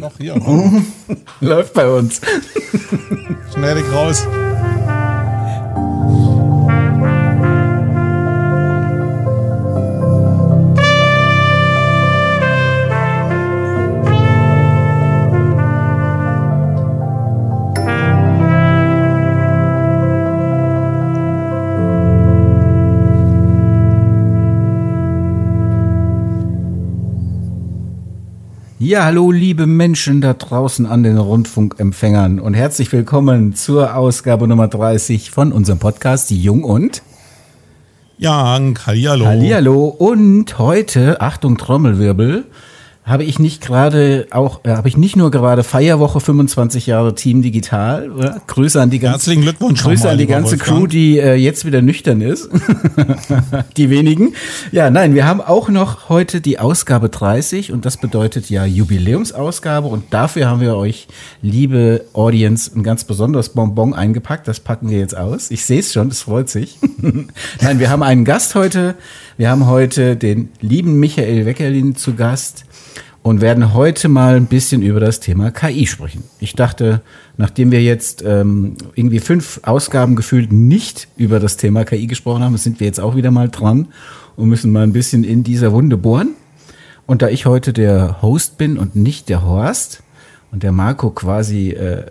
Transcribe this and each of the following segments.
Doch, hier. Läuft bei uns. Schnell raus. Ja, hallo liebe Menschen da draußen an den Rundfunkempfängern und herzlich willkommen zur Ausgabe Nummer 30 von unserem Podcast Die Jung und Jank, hallihallo. Hallihallo und heute, Achtung Trommelwirbel, habe ich nicht gerade auch, äh, habe ich nicht nur gerade Feierwoche 25 Jahre Team Digital. Oder? Grüße an die ganze, Herzlichen Glückwunsch Grüße an die ganze Wolfgang. Crew, die äh, jetzt wieder nüchtern ist. die wenigen. Ja, nein, wir haben auch noch heute die Ausgabe 30 und das bedeutet ja Jubiläumsausgabe und dafür haben wir euch, liebe Audience, ein ganz besonderes Bonbon eingepackt. Das packen wir jetzt aus. Ich sehe es schon, es freut sich. nein, wir haben einen Gast heute. Wir haben heute den lieben Michael Weckerlin zu Gast und werden heute mal ein bisschen über das Thema KI sprechen. Ich dachte, nachdem wir jetzt ähm, irgendwie fünf Ausgaben gefühlt nicht über das Thema KI gesprochen haben, sind wir jetzt auch wieder mal dran und müssen mal ein bisschen in dieser Wunde bohren. Und da ich heute der Host bin und nicht der Horst und der Marco quasi äh,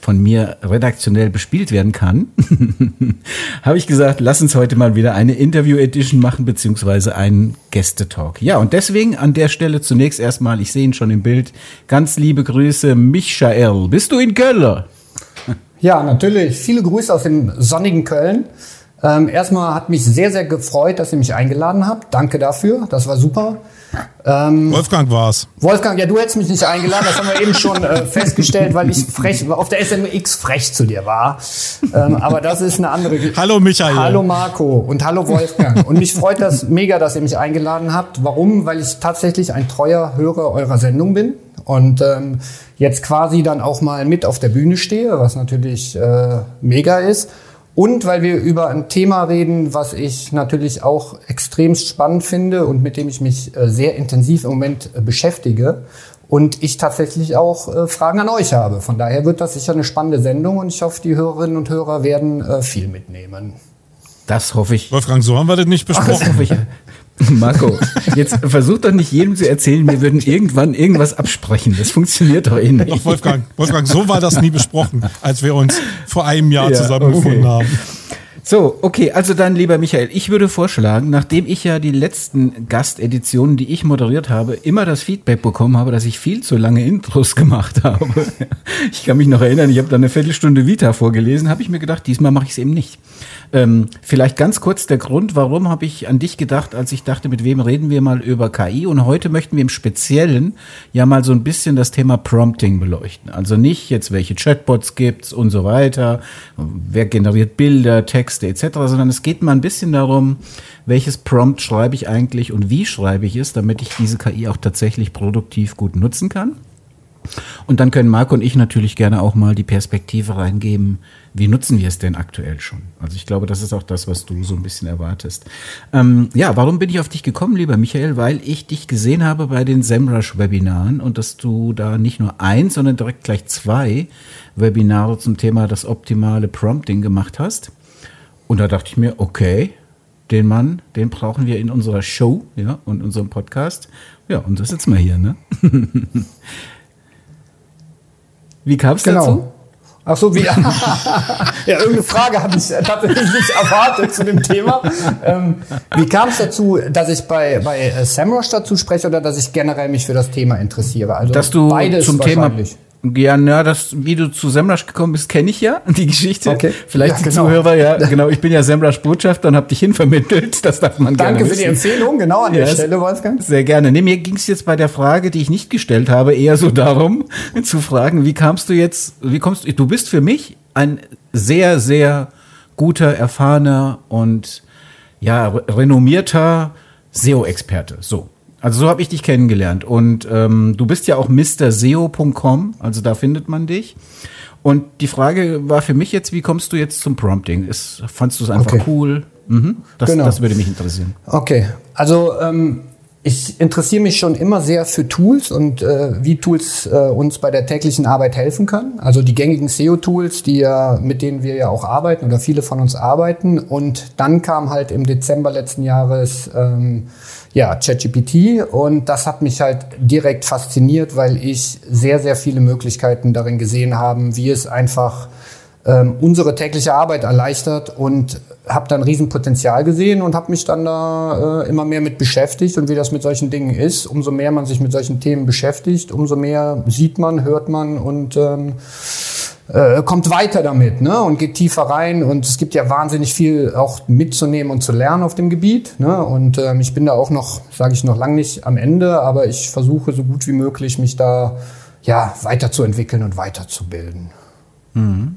von mir redaktionell bespielt werden kann, habe ich gesagt, lass uns heute mal wieder eine Interview-Edition machen, beziehungsweise einen Gästetalk. Ja, und deswegen an der Stelle zunächst erstmal, ich sehe ihn schon im Bild, ganz liebe Grüße, Michael. Bist du in Köln? Ja, natürlich. Viele Grüße aus dem sonnigen Köln. Ähm, erstmal hat mich sehr, sehr gefreut, dass ihr mich eingeladen habt. Danke dafür. Das war super. Ähm, Wolfgang war's. Wolfgang, ja, du hättest mich nicht eingeladen, das haben wir eben schon äh, festgestellt, weil ich frech, auf der SMX frech zu dir war. Ähm, aber das ist eine andere Geschichte. Hallo Michael. Hallo Marco und hallo Wolfgang. Und mich freut das mega, dass ihr mich eingeladen habt. Warum? Weil ich tatsächlich ein treuer Hörer eurer Sendung bin und ähm, jetzt quasi dann auch mal mit auf der Bühne stehe, was natürlich äh, mega ist. Und weil wir über ein Thema reden, was ich natürlich auch extremst spannend finde und mit dem ich mich äh, sehr intensiv im Moment äh, beschäftige. Und ich tatsächlich auch äh, Fragen an euch habe. Von daher wird das sicher eine spannende Sendung und ich hoffe, die Hörerinnen und Hörer werden viel mitnehmen. Das hoffe ich. Wolfgang, so haben wir das nicht besprochen. Ach, das hoffe ich. Marco, jetzt versuch doch nicht jedem zu erzählen, wir würden irgendwann irgendwas absprechen. Das funktioniert doch eh nicht. Doch, Wolfgang, Wolfgang, so war das nie besprochen, als wir uns vor einem Jahr ja, zusammengefunden okay. haben. So, okay, also dann, lieber Michael, ich würde vorschlagen, nachdem ich ja die letzten Gasteditionen, die ich moderiert habe, immer das Feedback bekommen habe, dass ich viel zu lange Intros gemacht habe. Ich kann mich noch erinnern, ich habe da eine Viertelstunde Vita vorgelesen, habe ich mir gedacht, diesmal mache ich es eben nicht. Ähm, vielleicht ganz kurz der Grund, warum habe ich an dich gedacht, als ich dachte, mit wem reden wir mal über KI? Und heute möchten wir im Speziellen ja mal so ein bisschen das Thema Prompting beleuchten. Also nicht jetzt, welche Chatbots gibt's und so weiter, wer generiert Bilder, Texte etc., sondern es geht mal ein bisschen darum, welches Prompt schreibe ich eigentlich und wie schreibe ich es, damit ich diese KI auch tatsächlich produktiv gut nutzen kann. Und dann können Marco und ich natürlich gerne auch mal die Perspektive reingeben, wie nutzen wir es denn aktuell schon? Also ich glaube, das ist auch das, was du so ein bisschen erwartest. Ähm, ja, warum bin ich auf dich gekommen, lieber Michael? Weil ich dich gesehen habe bei den SEMrush-Webinaren und dass du da nicht nur eins, sondern direkt gleich zwei Webinare zum Thema das optimale Prompting gemacht hast. Und da dachte ich mir, okay, den Mann, den brauchen wir in unserer Show, ja, und unserem Podcast. Ja, und das sitzen wir hier, ne? Wie kam es genau. dazu? Ach so, wie? ja, irgendeine Frage habe ich tatsächlich nicht erwartet zu dem Thema. Ähm, wie kam es dazu, dass ich bei, bei äh, Samrush dazu spreche oder dass ich generell mich für das Thema interessiere? Also dass du beides zum Thema ja, na, das, wie du zu Semrush gekommen bist, kenne ich ja, die Geschichte. Okay. Vielleicht ja, die genau. Zuhörer, ja, genau. Ich bin ja Semrush Botschafter und habe dich hinvermittelt. Das darf man Danke gerne für die Empfehlung, genau an der Stelle, Wolfgang. Sehr gerne. Nee, mir ging es jetzt bei der Frage, die ich nicht gestellt habe, eher so darum, zu fragen, wie kamst du jetzt, wie kommst du, du bist für mich ein sehr, sehr guter, erfahrener und ja, renommierter SEO-Experte. So. Also so habe ich dich kennengelernt. Und ähm, du bist ja auch MrSEO.com, also da findet man dich. Und die Frage war für mich jetzt, wie kommst du jetzt zum Prompting? Ist, fandst du es einfach okay. cool? Mhm. Das, genau. das würde mich interessieren. Okay, also ähm, ich interessiere mich schon immer sehr für Tools und äh, wie Tools äh, uns bei der täglichen Arbeit helfen können. Also die gängigen SEO-Tools, die ja, mit denen wir ja auch arbeiten oder viele von uns arbeiten. Und dann kam halt im Dezember letzten Jahres ähm, ja ChatGPT und das hat mich halt direkt fasziniert, weil ich sehr sehr viele Möglichkeiten darin gesehen habe, wie es einfach ähm, unsere tägliche Arbeit erleichtert und habe dann Riesenpotenzial gesehen und habe mich dann da äh, immer mehr mit beschäftigt und wie das mit solchen Dingen ist. Umso mehr man sich mit solchen Themen beschäftigt, umso mehr sieht man, hört man und ähm, äh, kommt weiter damit ne? und geht tiefer rein. Und es gibt ja wahnsinnig viel auch mitzunehmen und zu lernen auf dem Gebiet. Ne? Und ähm, ich bin da auch noch, sage ich noch lang nicht am Ende, aber ich versuche so gut wie möglich, mich da ja weiterzuentwickeln und weiterzubilden. Mhm.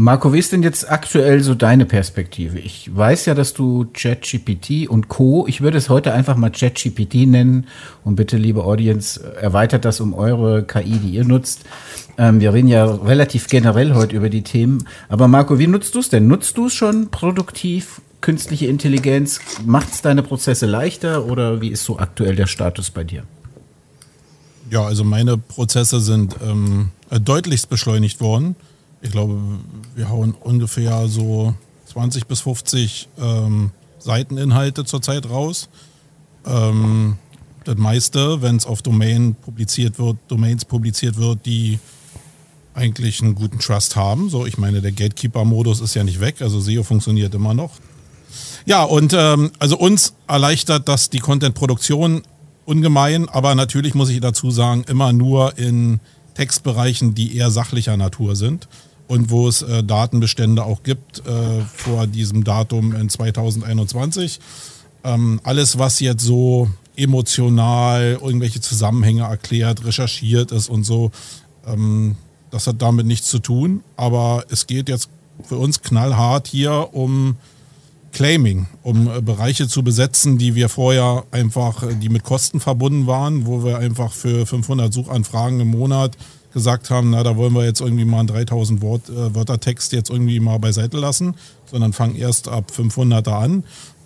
Marco, wie ist denn jetzt aktuell so deine Perspektive? Ich weiß ja, dass du ChatGPT und Co. Ich würde es heute einfach mal ChatGPT nennen und bitte, liebe Audience, erweitert das um eure KI, die ihr nutzt. Ähm, wir reden ja relativ generell heute über die Themen. Aber Marco, wie nutzt du es denn? Nutzt du es schon produktiv? Künstliche Intelligenz, macht es deine Prozesse leichter oder wie ist so aktuell der Status bei dir? Ja, also meine Prozesse sind ähm, deutlichst beschleunigt worden ich glaube, wir hauen ungefähr so 20 bis 50 ähm, Seiteninhalte zurzeit raus. Ähm, das meiste, wenn es auf Domain publiziert wird, Domains publiziert wird, die eigentlich einen guten Trust haben. So, ich meine, der Gatekeeper-Modus ist ja nicht weg, also SEO funktioniert immer noch. Ja, und ähm, also uns erleichtert das die Content-Produktion ungemein, aber natürlich muss ich dazu sagen, immer nur in Textbereichen, die eher sachlicher Natur sind und wo es äh, Datenbestände auch gibt äh, vor diesem Datum in 2021. Ähm, alles, was jetzt so emotional irgendwelche Zusammenhänge erklärt, recherchiert ist und so, ähm, das hat damit nichts zu tun. Aber es geht jetzt für uns knallhart hier um Claiming, um äh, Bereiche zu besetzen, die wir vorher einfach, äh, die mit Kosten verbunden waren, wo wir einfach für 500 Suchanfragen im Monat gesagt haben, na, da wollen wir jetzt irgendwie mal einen 3000 Wort, äh, Wörter Text jetzt irgendwie mal beiseite lassen, sondern fangen erst ab 500er an.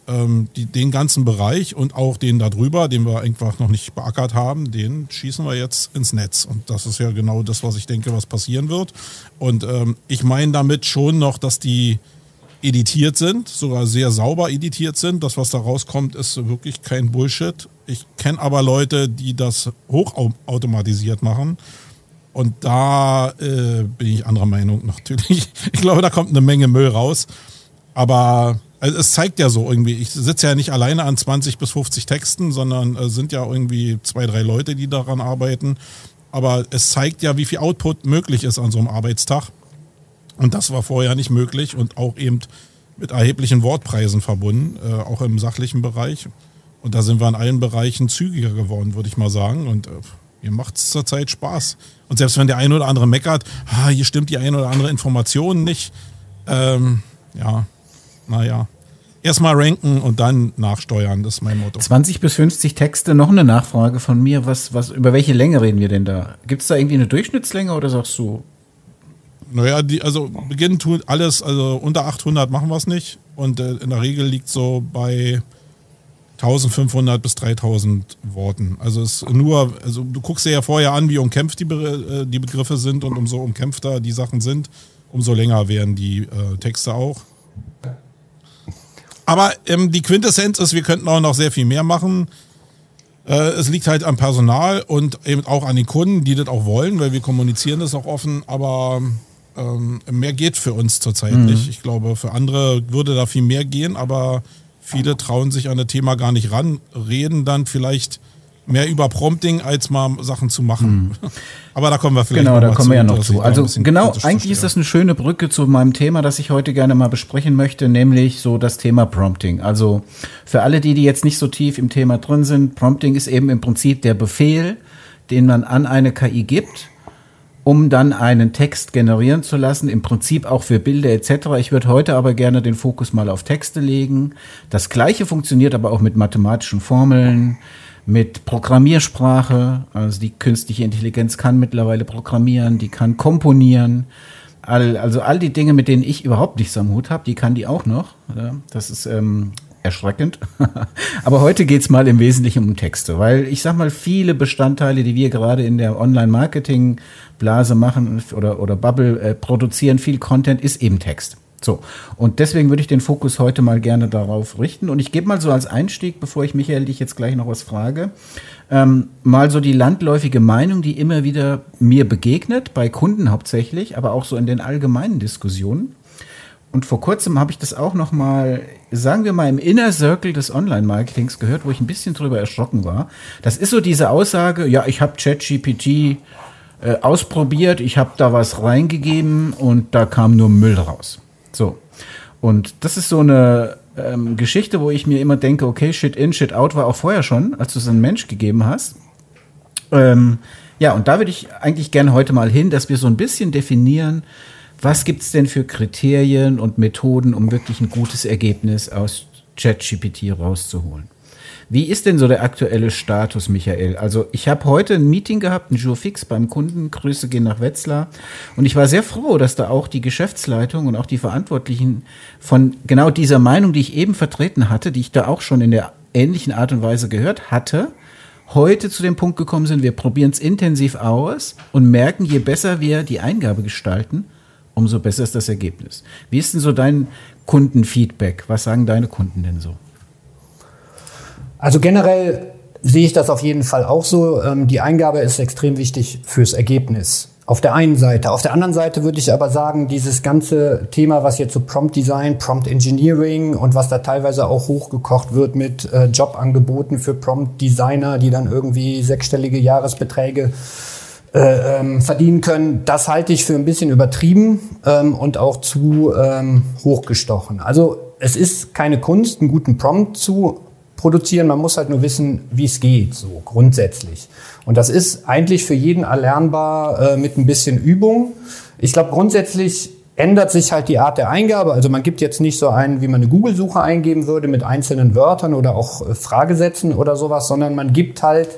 Ähm, die, den ganzen Bereich und auch den darüber, den wir einfach noch nicht beackert haben, den schießen wir jetzt ins Netz. Und das ist ja genau das, was ich denke, was passieren wird. Und ähm, ich meine damit schon noch, dass die editiert sind, sogar sehr sauber editiert sind. Das, was da rauskommt, ist wirklich kein Bullshit. Ich kenne aber Leute, die das hochautomatisiert machen und da äh, bin ich anderer Meinung natürlich. Ich glaube, da kommt eine Menge Müll raus. Aber also es zeigt ja so irgendwie, ich sitze ja nicht alleine an 20 bis 50 Texten, sondern äh, sind ja irgendwie zwei, drei Leute, die daran arbeiten. Aber es zeigt ja, wie viel Output möglich ist an so einem Arbeitstag. Und das war vorher nicht möglich und auch eben mit erheblichen Wortpreisen verbunden, äh, auch im sachlichen Bereich. Und da sind wir in allen Bereichen zügiger geworden, würde ich mal sagen. Und äh, mir macht es zurzeit Spaß. Und selbst wenn der eine oder andere meckert, ah, hier stimmt die eine oder andere Information nicht, ähm, ja, naja. Erstmal ranken und dann nachsteuern, das ist mein Motto. 20 bis 50 Texte, noch eine Nachfrage von mir. Was, was, über welche Länge reden wir denn da? Gibt es da irgendwie eine Durchschnittslänge oder sagst du? Naja, die, also beginnen tut alles, also unter 800 machen wir es nicht. Und äh, in der Regel liegt so bei 1500 bis 3000 Worten. Also es nur, also du guckst dir ja vorher an, wie umkämpft die, Be äh, die Begriffe sind und umso umkämpfter die Sachen sind, umso länger werden die äh, Texte auch. Aber ähm, die Quintessenz ist, wir könnten auch noch sehr viel mehr machen. Äh, es liegt halt am Personal und eben auch an den Kunden, die das auch wollen, weil wir kommunizieren das auch offen, aber ähm, mehr geht für uns zurzeit mhm. nicht. Ich glaube, für andere würde da viel mehr gehen, aber Viele trauen sich an das Thema gar nicht ran, reden dann vielleicht mehr über Prompting, als mal Sachen zu machen. Mhm. Aber da kommen wir vielleicht Genau, da kommen wir ja noch zu. Also genau, eigentlich ist das eine schöne Brücke zu meinem Thema, das ich heute gerne mal besprechen möchte, nämlich so das Thema Prompting. Also für alle die, die jetzt nicht so tief im Thema drin sind, Prompting ist eben im Prinzip der Befehl, den man an eine KI gibt um dann einen Text generieren zu lassen, im Prinzip auch für Bilder etc. Ich würde heute aber gerne den Fokus mal auf Texte legen. Das gleiche funktioniert aber auch mit mathematischen Formeln, mit Programmiersprache. Also die künstliche Intelligenz kann mittlerweile programmieren, die kann komponieren. All, also all die Dinge, mit denen ich überhaupt nichts am Hut habe, die kann die auch noch. Das ist ähm, erschreckend. Aber heute geht's mal im Wesentlichen um Texte, weil ich sag mal, viele Bestandteile, die wir gerade in der Online-Marketing-Blase machen oder, oder Bubble äh, produzieren, viel Content ist eben Text. So, und deswegen würde ich den Fokus heute mal gerne darauf richten. Und ich gebe mal so als Einstieg, bevor ich Michael dich jetzt gleich noch was frage, ähm, mal so die landläufige Meinung, die immer wieder mir begegnet, bei Kunden hauptsächlich, aber auch so in den allgemeinen Diskussionen. Und vor kurzem habe ich das auch noch mal, sagen wir mal, im Inner Circle des Online-Marketings gehört, wo ich ein bisschen drüber erschrocken war. Das ist so diese Aussage, ja, ich habe ChatGPT äh, ausprobiert, ich habe da was reingegeben und da kam nur Müll raus. So. Und das ist so eine ähm, Geschichte, wo ich mir immer denke, okay, Shit in, Shit out war auch vorher schon, als du es einem Mensch gegeben hast. Ähm, ja, und da würde ich eigentlich gerne heute mal hin, dass wir so ein bisschen definieren, was gibt es denn für Kriterien und Methoden, um wirklich ein gutes Ergebnis aus ChatGPT rauszuholen? Wie ist denn so der aktuelle Status, Michael? Also ich habe heute ein Meeting gehabt, ein Jour fix beim Kunden. Grüße gehen nach Wetzlar. Und ich war sehr froh, dass da auch die Geschäftsleitung und auch die Verantwortlichen von genau dieser Meinung, die ich eben vertreten hatte, die ich da auch schon in der ähnlichen Art und Weise gehört hatte, heute zu dem Punkt gekommen sind, wir probieren es intensiv aus und merken, je besser wir die Eingabe gestalten, umso besser ist das Ergebnis. Wie ist denn so dein Kundenfeedback? Was sagen deine Kunden denn so? Also generell sehe ich das auf jeden Fall auch so. Ähm, die Eingabe ist extrem wichtig fürs Ergebnis. Auf der einen Seite. Auf der anderen Seite würde ich aber sagen, dieses ganze Thema, was jetzt so Prompt Design, Prompt Engineering und was da teilweise auch hochgekocht wird mit äh, Jobangeboten für Prompt Designer, die dann irgendwie sechsstellige Jahresbeträge äh, ähm, verdienen können, das halte ich für ein bisschen übertrieben ähm, und auch zu ähm, hochgestochen. Also es ist keine Kunst, einen guten Prompt zu produzieren. Man muss halt nur wissen, wie es geht, so grundsätzlich. Und das ist eigentlich für jeden erlernbar äh, mit ein bisschen Übung. Ich glaube, grundsätzlich ändert sich halt die Art der Eingabe. Also man gibt jetzt nicht so einen, wie man eine Google-Suche eingeben würde mit einzelnen Wörtern oder auch äh, Fragesätzen oder sowas, sondern man gibt halt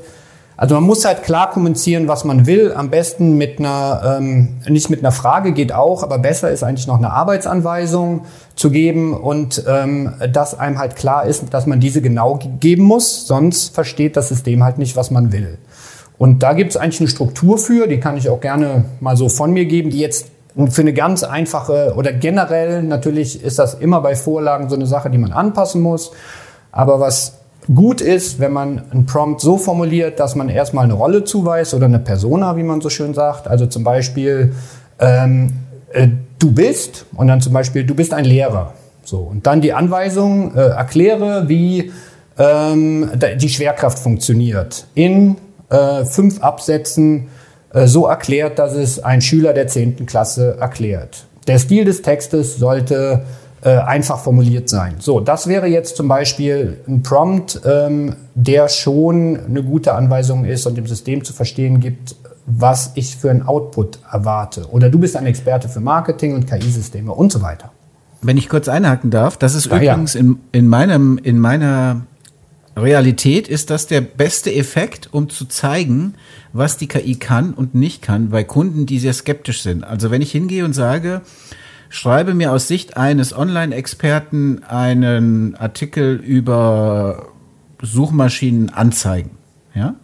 also man muss halt klar kommunizieren, was man will. Am besten mit einer, ähm, nicht mit einer Frage geht auch, aber besser ist eigentlich noch eine Arbeitsanweisung zu geben und ähm, dass einem halt klar ist, dass man diese genau geben muss, sonst versteht das System halt nicht, was man will. Und da gibt es eigentlich eine Struktur für, die kann ich auch gerne mal so von mir geben, die jetzt für eine ganz einfache oder generell natürlich ist das immer bei Vorlagen so eine Sache, die man anpassen muss. Aber was gut ist, wenn man einen Prompt so formuliert, dass man erstmal eine Rolle zuweist oder eine Persona, wie man so schön sagt. Also zum Beispiel, ähm, äh, du bist und dann zum Beispiel, du bist ein Lehrer. So, und dann die Anweisung, äh, erkläre, wie ähm, die Schwerkraft funktioniert. In äh, fünf Absätzen äh, so erklärt, dass es ein Schüler der 10. Klasse erklärt. Der Stil des Textes sollte äh, einfach formuliert sein. So, das wäre jetzt zum Beispiel ein Prompt, ähm, der schon eine gute Anweisung ist und dem System zu verstehen gibt, was ich für einen Output erwarte. Oder du bist ein Experte für Marketing und KI-Systeme und so weiter. Wenn ich kurz einhaken darf, das ist ja, übrigens ja. In, in, meinem, in meiner Realität ist das der beste Effekt, um zu zeigen, was die KI kann und nicht kann bei Kunden, die sehr skeptisch sind. Also wenn ich hingehe und sage, schreibe mir aus Sicht eines Online-Experten einen Artikel über Suchmaschinen anzeigen. Ja?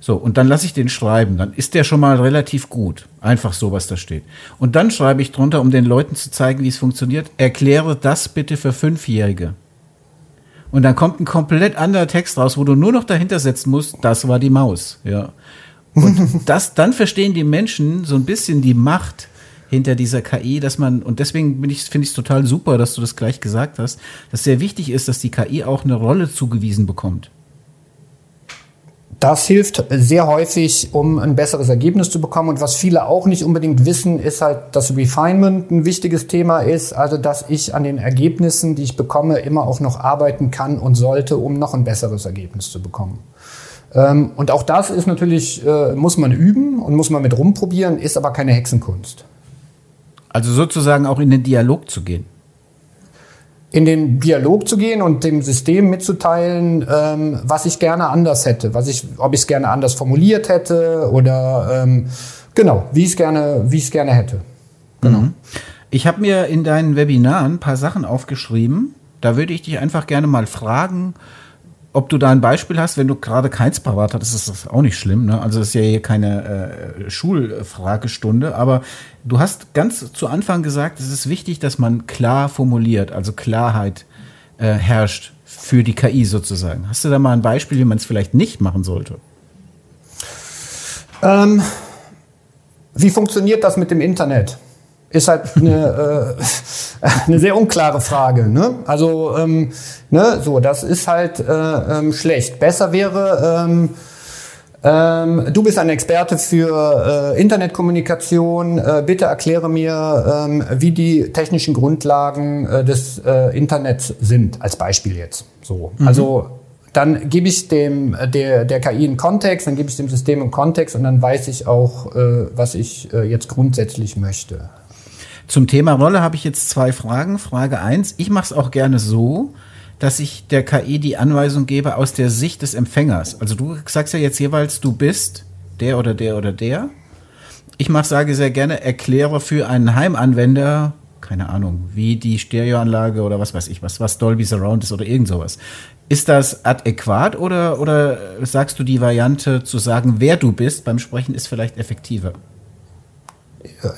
So, und dann lasse ich den schreiben. Dann ist der schon mal relativ gut. Einfach so, was da steht. Und dann schreibe ich drunter, um den Leuten zu zeigen, wie es funktioniert, erkläre das bitte für Fünfjährige. Und dann kommt ein komplett anderer Text raus, wo du nur noch dahinter setzen musst, das war die Maus. Ja. Und das, dann verstehen die Menschen so ein bisschen die Macht hinter dieser KI, dass man, und deswegen ich, finde ich es total super, dass du das gleich gesagt hast, dass sehr wichtig ist, dass die KI auch eine Rolle zugewiesen bekommt. Das hilft sehr häufig, um ein besseres Ergebnis zu bekommen. Und was viele auch nicht unbedingt wissen, ist halt, dass Refinement ein wichtiges Thema ist. Also, dass ich an den Ergebnissen, die ich bekomme, immer auch noch arbeiten kann und sollte, um noch ein besseres Ergebnis zu bekommen. Ähm, und auch das ist natürlich, äh, muss man üben und muss man mit rumprobieren, ist aber keine Hexenkunst. Also sozusagen auch in den Dialog zu gehen. In den Dialog zu gehen und dem System mitzuteilen, ähm, was ich gerne anders hätte, was ich, ob ich es gerne anders formuliert hätte oder ähm, genau, wie ich es gerne, wie ich es gerne hätte. Genau. Mhm. Ich habe mir in deinen Webinaren ein paar Sachen aufgeschrieben. Da würde ich dich einfach gerne mal fragen, ob du da ein Beispiel hast, wenn du gerade keins parat hast, ist das auch nicht schlimm. Ne? Also es ist ja hier keine äh, Schulfragestunde, aber du hast ganz zu Anfang gesagt, es ist wichtig, dass man klar formuliert, also Klarheit äh, herrscht für die KI sozusagen. Hast du da mal ein Beispiel, wie man es vielleicht nicht machen sollte? Ähm, wie funktioniert das mit dem Internet? Ist halt eine, äh, eine sehr unklare Frage. Ne? Also ähm, ne, so, das ist halt äh, ähm, schlecht. Besser wäre, ähm, ähm, du bist ein Experte für äh, Internetkommunikation. Äh, bitte erkläre mir, ähm, wie die technischen Grundlagen äh, des äh, Internets sind, als Beispiel jetzt. So, mhm. also dann gebe ich dem der, der KI einen Kontext, dann gebe ich dem System einen Kontext und dann weiß ich auch, äh, was ich äh, jetzt grundsätzlich möchte. Zum Thema Rolle habe ich jetzt zwei Fragen. Frage eins: Ich mache es auch gerne so, dass ich der KI die Anweisung gebe aus der Sicht des Empfängers. Also du sagst ja jetzt jeweils, du bist der oder der oder der. Ich mache, sage sehr gerne, erkläre für einen Heimanwender, keine Ahnung, wie die Stereoanlage oder was weiß ich was, was Dolby Surround ist oder irgend sowas. Ist das adäquat oder, oder sagst du die Variante zu sagen, wer du bist beim Sprechen ist vielleicht effektiver?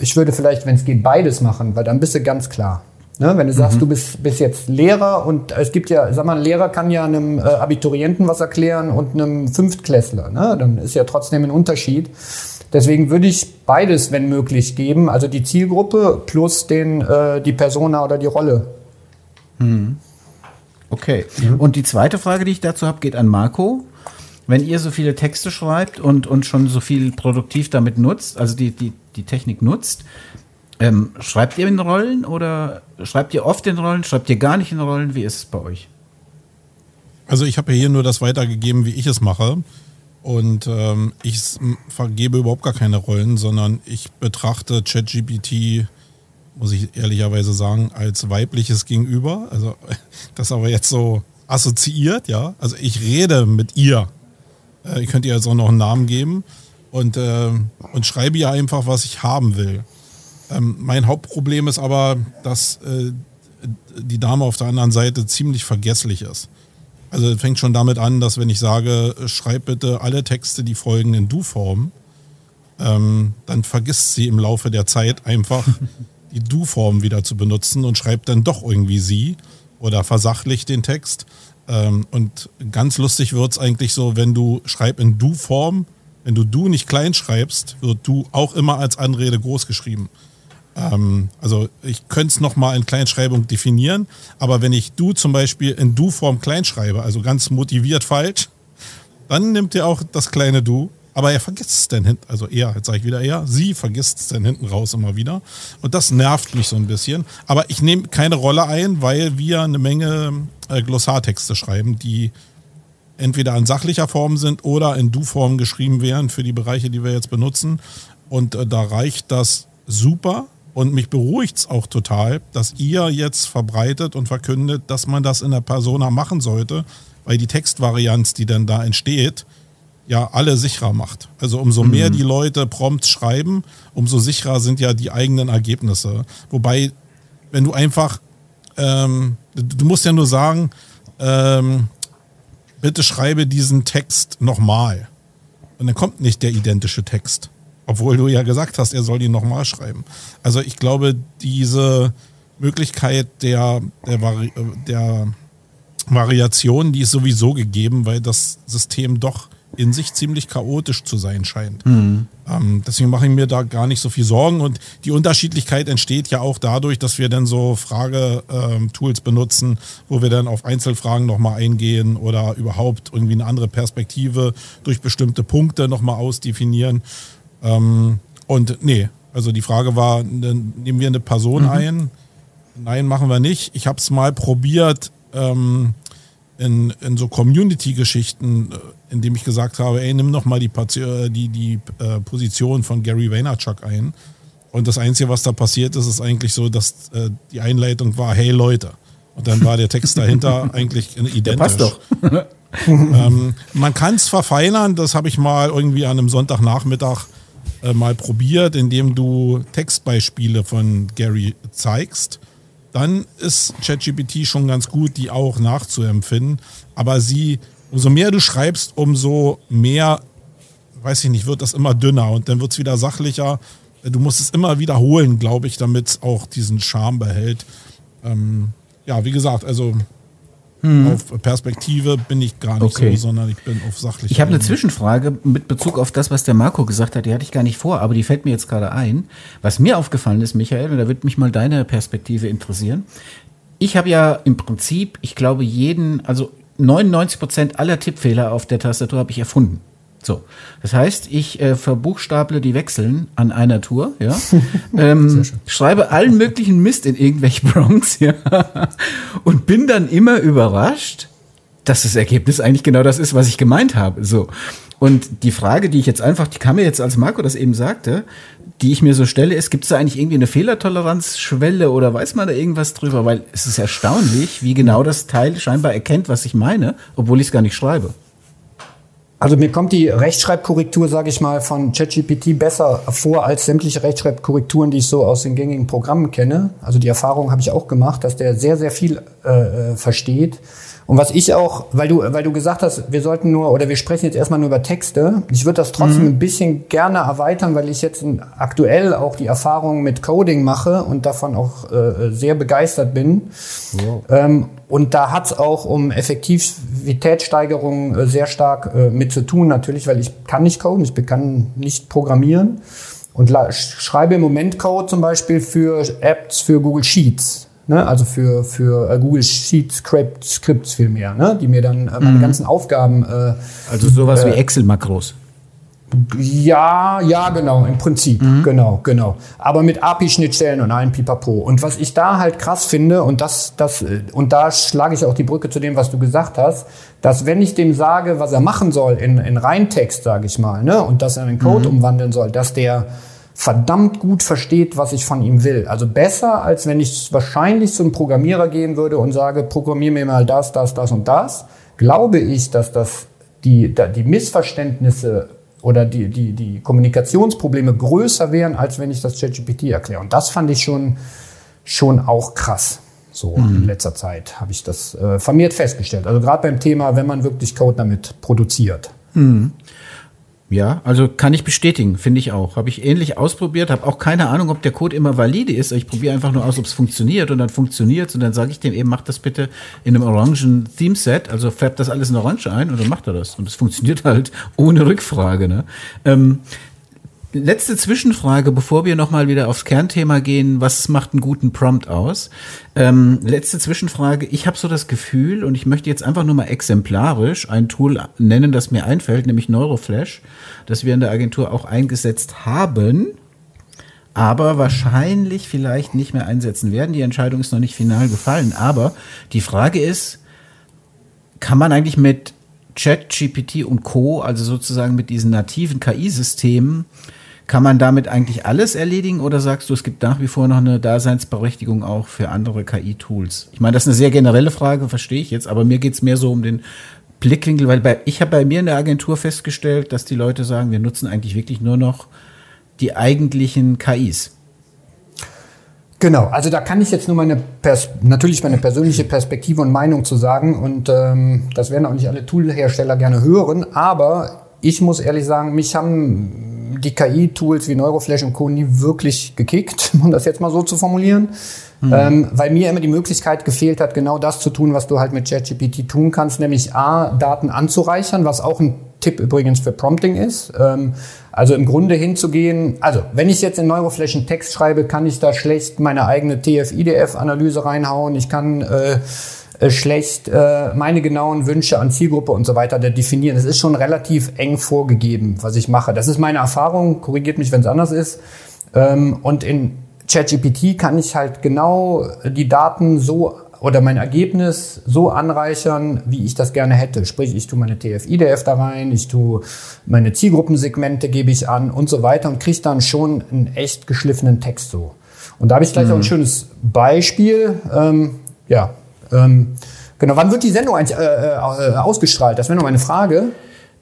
Ich würde vielleicht, wenn es geht, beides machen, weil dann bist du ganz klar. Ne, wenn du sagst, mhm. du bist, bist jetzt Lehrer und es gibt ja, sag mal, ein Lehrer kann ja einem äh, Abiturienten was erklären und einem Fünftklässler. Ne? Dann ist ja trotzdem ein Unterschied. Deswegen würde ich beides, wenn möglich, geben. Also die Zielgruppe plus den, äh, die Persona oder die Rolle. Mhm. Okay. Mhm. Und die zweite Frage, die ich dazu habe, geht an Marco wenn ihr so viele Texte schreibt und, und schon so viel produktiv damit nutzt, also die, die, die Technik nutzt, ähm, schreibt ihr in Rollen oder schreibt ihr oft in Rollen, schreibt ihr gar nicht in Rollen? Wie ist es bei euch? Also ich habe hier nur das weitergegeben, wie ich es mache. Und ähm, ich vergebe überhaupt gar keine Rollen, sondern ich betrachte ChatGPT, muss ich ehrlicherweise sagen, als weibliches Gegenüber. Also das aber jetzt so assoziiert, ja. Also ich rede mit ihr äh, ich könnte ihr jetzt auch noch einen Namen geben und, äh, und schreibe ihr einfach, was ich haben will. Ähm, mein Hauptproblem ist aber, dass äh, die Dame auf der anderen Seite ziemlich vergesslich ist. Also fängt schon damit an, dass wenn ich sage, schreib bitte alle Texte, die folgen in Du-Form, ähm, dann vergisst sie im Laufe der Zeit einfach die Du-Form wieder zu benutzen und schreibt dann doch irgendwie sie oder versachlicht den Text. Ähm, und ganz lustig wird es eigentlich so, wenn du schreib in Du-Form, wenn du Du nicht klein schreibst, wird Du auch immer als Anrede groß geschrieben. Ähm, also ich könnte es nochmal in Kleinschreibung definieren, aber wenn ich Du zum Beispiel in Du-Form klein schreibe, also ganz motiviert falsch, dann nimmt er auch das kleine Du aber er vergisst es dann hinten, also er, jetzt sage ich wieder er, sie vergisst es dann hinten raus immer wieder. Und das nervt mich so ein bisschen. Aber ich nehme keine Rolle ein, weil wir eine Menge äh, Glossartexte schreiben, die entweder in sachlicher Form sind oder in Du-Form geschrieben werden für die Bereiche, die wir jetzt benutzen. Und äh, da reicht das super. Und mich beruhigt es auch total, dass ihr jetzt verbreitet und verkündet, dass man das in der Persona machen sollte, weil die Textvarianz, die dann da entsteht, ja alle sicherer macht. Also umso mhm. mehr die Leute prompt schreiben, umso sicherer sind ja die eigenen Ergebnisse. Wobei, wenn du einfach, ähm, du musst ja nur sagen, ähm, bitte schreibe diesen Text nochmal. Und dann kommt nicht der identische Text. Obwohl du ja gesagt hast, er soll ihn nochmal schreiben. Also ich glaube, diese Möglichkeit der, der, Vari der Variation, die ist sowieso gegeben, weil das System doch in sich ziemlich chaotisch zu sein scheint. Mhm. Ähm, deswegen mache ich mir da gar nicht so viel Sorgen. Und die Unterschiedlichkeit entsteht ja auch dadurch, dass wir dann so Fragetools ähm, benutzen, wo wir dann auf Einzelfragen nochmal eingehen oder überhaupt irgendwie eine andere Perspektive durch bestimmte Punkte nochmal ausdefinieren. Ähm, und nee, also die Frage war, nehmen wir eine Person mhm. ein? Nein, machen wir nicht. Ich habe es mal probiert. Ähm, in, in so Community-Geschichten, äh, in dem ich gesagt habe, ey, nimm noch mal die, äh, die, die äh, Position von Gary Vaynerchuk ein. Und das Einzige, was da passiert ist, ist eigentlich so, dass äh, die Einleitung war, hey Leute. Und dann war der Text dahinter eigentlich identisch. Der passt doch. ähm, man kann es verfeinern, das habe ich mal irgendwie an einem Sonntagnachmittag äh, mal probiert, indem du Textbeispiele von Gary zeigst dann ist ChatGPT schon ganz gut, die auch nachzuempfinden. Aber sie, umso mehr du schreibst, umso mehr, weiß ich nicht, wird das immer dünner und dann wird es wieder sachlicher. Du musst es immer wiederholen, glaube ich, damit es auch diesen Charme behält. Ähm, ja, wie gesagt, also hm. Auf Perspektive bin ich gar nicht okay. so, sondern ich bin auf sachliche. Ich habe eine Zwischenfrage mit Bezug auf das, was der Marco gesagt hat. Die hatte ich gar nicht vor, aber die fällt mir jetzt gerade ein. Was mir aufgefallen ist, Michael, und da wird mich mal deine Perspektive interessieren. Ich habe ja im Prinzip, ich glaube, jeden, also 99 Prozent aller Tippfehler auf der Tastatur habe ich erfunden. So, das heißt, ich äh, verbuchstable die Wechseln an einer Tour, ja, ähm, schreibe allen möglichen Mist in irgendwelche Bronx, ja, und bin dann immer überrascht, dass das Ergebnis eigentlich genau das ist, was ich gemeint habe. So. Und die Frage, die ich jetzt einfach, die kam mir jetzt, als Marco das eben sagte, die ich mir so stelle, ist, gibt es da eigentlich irgendwie eine Fehlertoleranzschwelle oder weiß man da irgendwas drüber? Weil es ist erstaunlich, wie genau das Teil scheinbar erkennt, was ich meine, obwohl ich es gar nicht schreibe. Also mir kommt die Rechtschreibkorrektur, sage ich mal, von ChatGPT besser vor als sämtliche Rechtschreibkorrekturen, die ich so aus den gängigen Programmen kenne. Also die Erfahrung habe ich auch gemacht, dass der sehr, sehr viel äh, äh versteht und was ich auch, weil du, weil du gesagt hast, wir sollten nur, oder wir sprechen jetzt erstmal nur über Texte. Ich würde das trotzdem mhm. ein bisschen gerne erweitern, weil ich jetzt aktuell auch die Erfahrung mit Coding mache und davon auch äh, sehr begeistert bin. Wow. Ähm, und da hat es auch um Effektivitätssteigerung äh, sehr stark äh, mit zu tun, natürlich, weil ich kann nicht coden, ich kann nicht programmieren und schreibe im Moment Code zum Beispiel für Apps für Google Sheets. Ne? Also für, für äh, Google Sheet Script, Scripts vielmehr, ne? die mir dann äh, meine mhm. ganzen Aufgaben. Äh, also sowas äh, wie Excel-Makros. Ja, ja, genau, im Prinzip, mhm. genau, genau. Aber mit API-Schnittstellen und allem Pipapo. Und was ich da halt krass finde, und das, das, äh, und da schlage ich auch die Brücke zu dem, was du gesagt hast, dass wenn ich dem sage, was er machen soll in, in Reintext, sage ich mal, ne, und das in einen Code mhm. umwandeln soll, dass der verdammt gut versteht, was ich von ihm will. Also besser, als wenn ich wahrscheinlich zum Programmierer gehen würde und sage, programmier mir mal das, das, das und das. Glaube ich, dass das die, die Missverständnisse oder die, die, die Kommunikationsprobleme größer wären, als wenn ich das ChatGPT erkläre. Und das fand ich schon, schon auch krass. So mhm. in letzter Zeit habe ich das äh, vermehrt festgestellt. Also gerade beim Thema, wenn man wirklich Code damit produziert. Mhm. Ja, also kann ich bestätigen, finde ich auch. Habe ich ähnlich ausprobiert, habe auch keine Ahnung, ob der Code immer valide ist. Ich probiere einfach nur aus, ob es funktioniert und dann funktioniert und dann sage ich dem eben, mach das bitte in einem orangen Theme-Set, also färbt das alles in Orange ein und dann macht er das. Und es funktioniert halt ohne Rückfrage. Ne? Ähm, letzte Zwischenfrage, bevor wir nochmal wieder aufs Kernthema gehen, was macht einen guten Prompt aus? Ähm, letzte Zwischenfrage, ich habe so das Gefühl, und ich möchte jetzt einfach nur mal exemplarisch ein Tool nennen, das mir einfällt, nämlich Neuroflash, das wir in der Agentur auch eingesetzt haben, aber wahrscheinlich vielleicht nicht mehr einsetzen werden. Die Entscheidung ist noch nicht final gefallen, aber die Frage ist, kann man eigentlich mit ChatGPT und Co., also sozusagen mit diesen nativen KI-Systemen, kann man damit eigentlich alles erledigen oder sagst du, es gibt nach wie vor noch eine Daseinsberechtigung auch für andere KI-Tools? Ich meine, das ist eine sehr generelle Frage, verstehe ich jetzt, aber mir geht es mehr so um den Blickwinkel, weil bei, ich habe bei mir in der Agentur festgestellt, dass die Leute sagen, wir nutzen eigentlich wirklich nur noch die eigentlichen KIs. Genau, also da kann ich jetzt nur meine Pers natürlich meine persönliche Perspektive und Meinung zu sagen und ähm, das werden auch nicht alle Toolhersteller gerne hören, aber ich muss ehrlich sagen, mich haben die KI-Tools wie Neuroflash und Co. nie wirklich gekickt, um das jetzt mal so zu formulieren. Mhm. Ähm, weil mir immer die Möglichkeit gefehlt hat, genau das zu tun, was du halt mit ChatGPT tun kannst, nämlich A, Daten anzureichern, was auch ein Tipp übrigens für Prompting ist. Ähm, also im Grunde hinzugehen, also wenn ich jetzt in Neuroflash einen Text schreibe, kann ich da schlecht meine eigene TF-IDF-Analyse reinhauen. Ich kann äh, schlecht äh, meine genauen Wünsche an Zielgruppe und so weiter definieren. Das ist schon relativ eng vorgegeben, was ich mache. Das ist meine Erfahrung, korrigiert mich, wenn es anders ist. Ähm, und in ChatGPT kann ich halt genau die Daten so oder mein Ergebnis so anreichern, wie ich das gerne hätte. Sprich, ich tue meine TF-IDF da rein, ich tue meine Zielgruppensegmente gebe ich an und so weiter und kriege dann schon einen echt geschliffenen Text so. Und da habe ich gleich mhm. auch ein schönes Beispiel. Ähm, ja, ähm, genau, wann wird die Sendung eigentlich, äh, äh, ausgestrahlt? Das wäre noch meine Frage.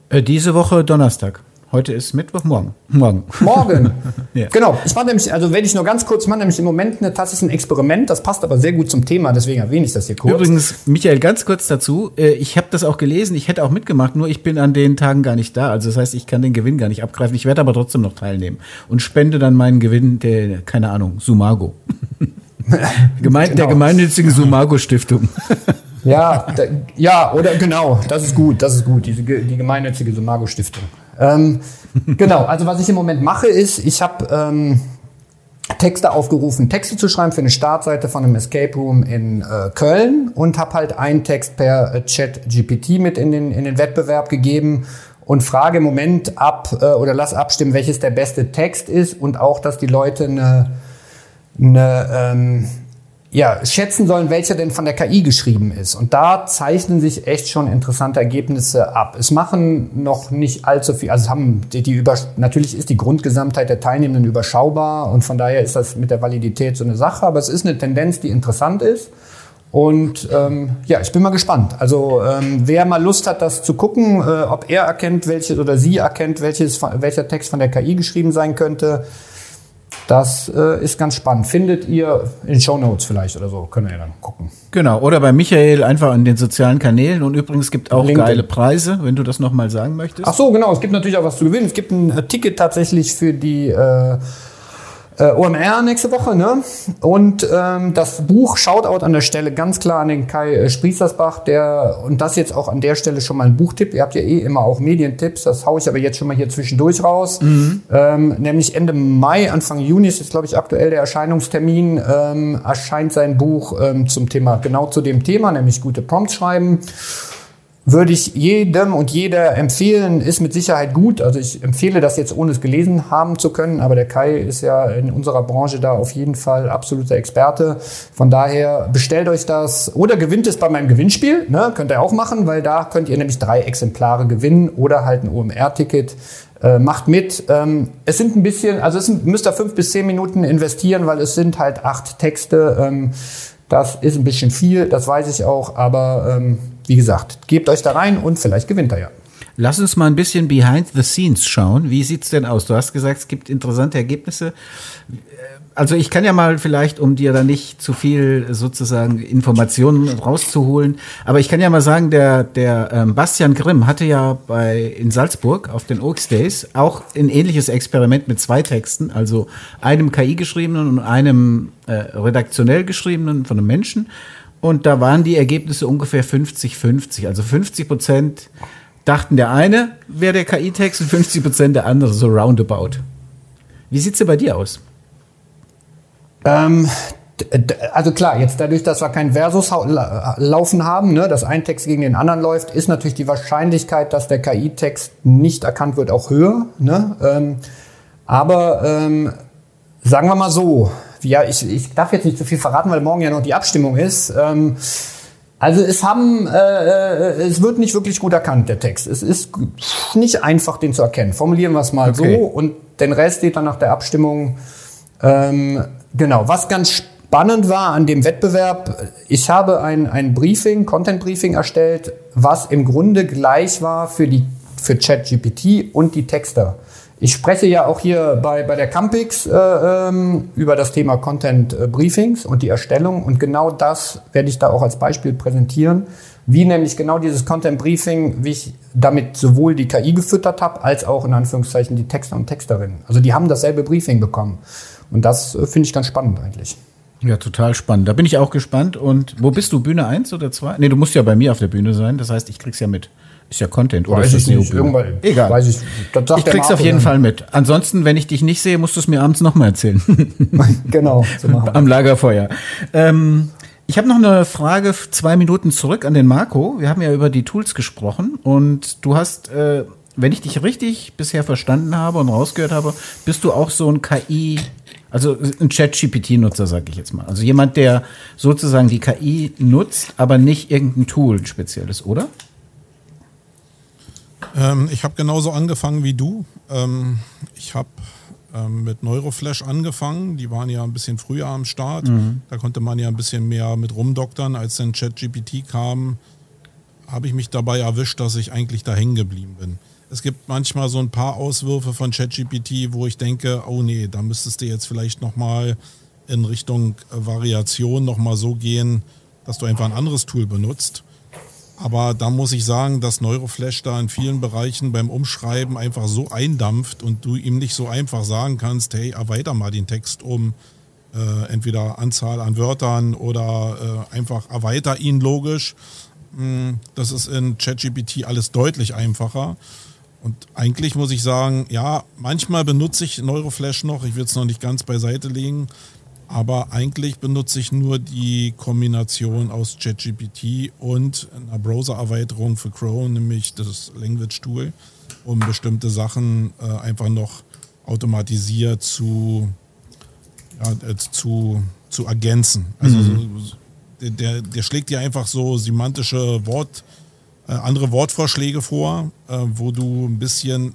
Äh, diese Woche Donnerstag. Heute ist Mittwoch, morgen. Morgen. Morgen. ja. Genau. Ich mache nämlich, also wenn ich nur ganz kurz, ich mache nämlich im Moment eine, tatsächlich ein Experiment, das passt aber sehr gut zum Thema, deswegen erwähne ich das hier kurz. Übrigens, Michael, ganz kurz dazu. Äh, ich habe das auch gelesen, ich hätte auch mitgemacht, nur ich bin an den Tagen gar nicht da. Also das heißt, ich kann den Gewinn gar nicht abgreifen. Ich werde aber trotzdem noch teilnehmen und spende dann meinen Gewinn der, keine Ahnung, Sumago. Gemein, genau. Der gemeinnützigen Sumago-Stiftung. Ja, da, ja, oder genau, das ist gut, das ist gut, die, die gemeinnützige Sumago-Stiftung. Ähm, genau, also was ich im Moment mache, ist, ich habe ähm, Texte aufgerufen, Texte zu schreiben für eine Startseite von einem Escape Room in äh, Köln und habe halt einen Text per äh, Chat GPT mit in den, in den Wettbewerb gegeben und frage im Moment ab äh, oder lass abstimmen, welches der beste Text ist und auch, dass die Leute eine, eine ähm, ja, schätzen sollen, welcher denn von der KI geschrieben ist. Und da zeichnen sich echt schon interessante Ergebnisse ab. Es machen noch nicht allzu viel, also haben die, die über, natürlich ist die Grundgesamtheit der Teilnehmenden überschaubar und von daher ist das mit der Validität so eine Sache, aber es ist eine Tendenz, die interessant ist. Und ähm, ja, ich bin mal gespannt. Also ähm, wer mal Lust hat, das zu gucken, äh, ob er erkennt, welches oder sie erkennt, welches, welcher Text von der KI geschrieben sein könnte, das äh, ist ganz spannend. Findet ihr in Show Notes vielleicht oder so, könnt ihr dann gucken. Genau, oder bei Michael einfach an den sozialen Kanälen und übrigens gibt auch LinkedIn. geile Preise, wenn du das nochmal sagen möchtest. Ach so, genau, es gibt natürlich auch was zu gewinnen. Es gibt ein äh, Ticket tatsächlich für die äh, äh, OMR nächste Woche, ne? Und ähm, das Buch Shoutout an der Stelle ganz klar an den Kai äh, Sprießersbach, der und das jetzt auch an der Stelle schon mal ein Buchtipp. Ihr habt ja eh immer auch Medientipps, das haue ich aber jetzt schon mal hier zwischendurch raus. Mhm. Ähm, nämlich Ende Mai, Anfang Juni ist jetzt, glaube ich, aktuell der Erscheinungstermin, ähm, erscheint sein Buch ähm, zum Thema, genau zu dem Thema, nämlich gute Prompts schreiben würde ich jedem und jeder empfehlen, ist mit Sicherheit gut. Also ich empfehle das jetzt, ohne es gelesen haben zu können, aber der Kai ist ja in unserer Branche da auf jeden Fall absoluter Experte. Von daher bestellt euch das oder gewinnt es bei meinem Gewinnspiel. Ne? Könnt ihr auch machen, weil da könnt ihr nämlich drei Exemplare gewinnen oder halt ein OMR-Ticket. Äh, macht mit. Ähm, es sind ein bisschen, also es müsst ihr fünf bis zehn Minuten investieren, weil es sind halt acht Texte. Ähm, das ist ein bisschen viel, das weiß ich auch, aber ähm, wie gesagt, gebt euch da rein und vielleicht gewinnt er ja. Lass uns mal ein bisschen behind the scenes schauen. Wie sieht's denn aus? Du hast gesagt, es gibt interessante Ergebnisse. Also ich kann ja mal vielleicht, um dir da nicht zu viel sozusagen Informationen rauszuholen, aber ich kann ja mal sagen, der, der ähm, Bastian Grimm hatte ja bei in Salzburg auf den Oaks Days auch ein ähnliches Experiment mit zwei Texten, also einem KI geschriebenen und einem äh, redaktionell geschriebenen von einem Menschen. Und da waren die Ergebnisse ungefähr 50-50. Also 50 Prozent dachten der eine wäre der KI-Text und 50 Prozent der andere, so roundabout. Wie sieht es bei dir aus? Ähm, also klar, jetzt dadurch, dass wir kein Versus laufen haben, ne, dass ein Text gegen den anderen läuft, ist natürlich die Wahrscheinlichkeit, dass der KI-Text nicht erkannt wird, auch höher. Ne? Ähm, aber ähm, sagen wir mal so, ja, ich, ich darf jetzt nicht zu viel verraten, weil morgen ja noch die Abstimmung ist. Ähm, also es haben, äh, äh, es wird nicht wirklich gut erkannt, der Text. Es ist nicht einfach, den zu erkennen. Formulieren wir es mal okay. so und den Rest steht dann nach der Abstimmung. Ähm, genau, was ganz spannend war an dem Wettbewerb, ich habe ein, ein Briefing, Content-Briefing erstellt, was im Grunde gleich war für die für ChatGPT und die Texter. Ich spreche ja auch hier bei, bei der Campix äh, ähm, über das Thema Content äh, Briefings und die Erstellung. Und genau das werde ich da auch als Beispiel präsentieren. Wie nämlich genau dieses Content Briefing, wie ich damit sowohl die KI gefüttert habe, als auch in Anführungszeichen die Texter und Texterinnen. Also die haben dasselbe Briefing bekommen. Und das äh, finde ich ganz spannend eigentlich. Ja, total spannend. Da bin ich auch gespannt. Und wo bist du? Bühne 1 oder 2? Nee, du musst ja bei mir auf der Bühne sein. Das heißt, ich krieg's ja mit. Ist ja Content, oder? Weiß ich nicht. Irgendwann, Egal. Weiß ich, ich krieg's auf jeden Fall mit. Ansonsten, wenn ich dich nicht sehe, musst du es mir abends nochmal erzählen. genau. So Am Lagerfeuer. Ähm, ich habe noch eine Frage, zwei Minuten zurück an den Marco. Wir haben ja über die Tools gesprochen und du hast, äh, wenn ich dich richtig bisher verstanden habe und rausgehört habe, bist du auch so ein KI, also ein Chat-GPT-Nutzer, sag ich jetzt mal. Also jemand, der sozusagen die KI nutzt, aber nicht irgendein Tool spezielles, oder? Ähm, ich habe genauso angefangen wie du. Ähm, ich habe ähm, mit Neuroflash angefangen. Die waren ja ein bisschen früher am Start. Mhm. Da konnte man ja ein bisschen mehr mit rumdoktern. Als dann ChatGPT kam, habe ich mich dabei erwischt, dass ich eigentlich da hängen geblieben bin. es gibt manchmal so ein paar Auswürfe von ChatGPT, wo ich denke, oh nee, da müsstest du jetzt vielleicht nochmal in Richtung Variation nochmal so gehen, dass du einfach ein anderes Tool benutzt. Aber da muss ich sagen, dass Neuroflash da in vielen Bereichen beim Umschreiben einfach so eindampft und du ihm nicht so einfach sagen kannst, hey, erweiter mal den Text um äh, entweder Anzahl an Wörtern oder äh, einfach erweiter ihn logisch. Hm, das ist in ChatGPT alles deutlich einfacher. Und eigentlich muss ich sagen, ja, manchmal benutze ich Neuroflash noch, ich will es noch nicht ganz beiseite legen, aber eigentlich benutze ich nur die Kombination aus ChatGPT und einer Browser-Erweiterung für Chrome, nämlich das Language Tool, um bestimmte Sachen äh, einfach noch automatisiert zu, ja, äh, zu, zu ergänzen. Also mhm. so, der, der schlägt dir einfach so semantische Wort, äh, andere Wortvorschläge vor, äh, wo du ein bisschen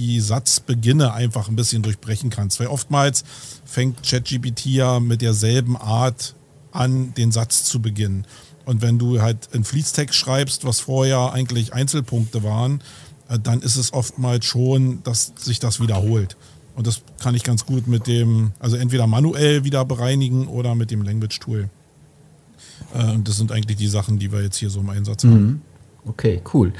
die Satzbeginne einfach ein bisschen durchbrechen kannst. Weil oftmals fängt ChatGPT ja mit derselben Art an, den Satz zu beginnen. Und wenn du halt einen Fließtext schreibst, was vorher eigentlich Einzelpunkte waren, äh, dann ist es oftmals schon, dass sich das wiederholt. Und das kann ich ganz gut mit dem, also entweder manuell wieder bereinigen oder mit dem Language Tool. Äh, und das sind eigentlich die Sachen, die wir jetzt hier so im Einsatz haben. Mhm. Okay, cool.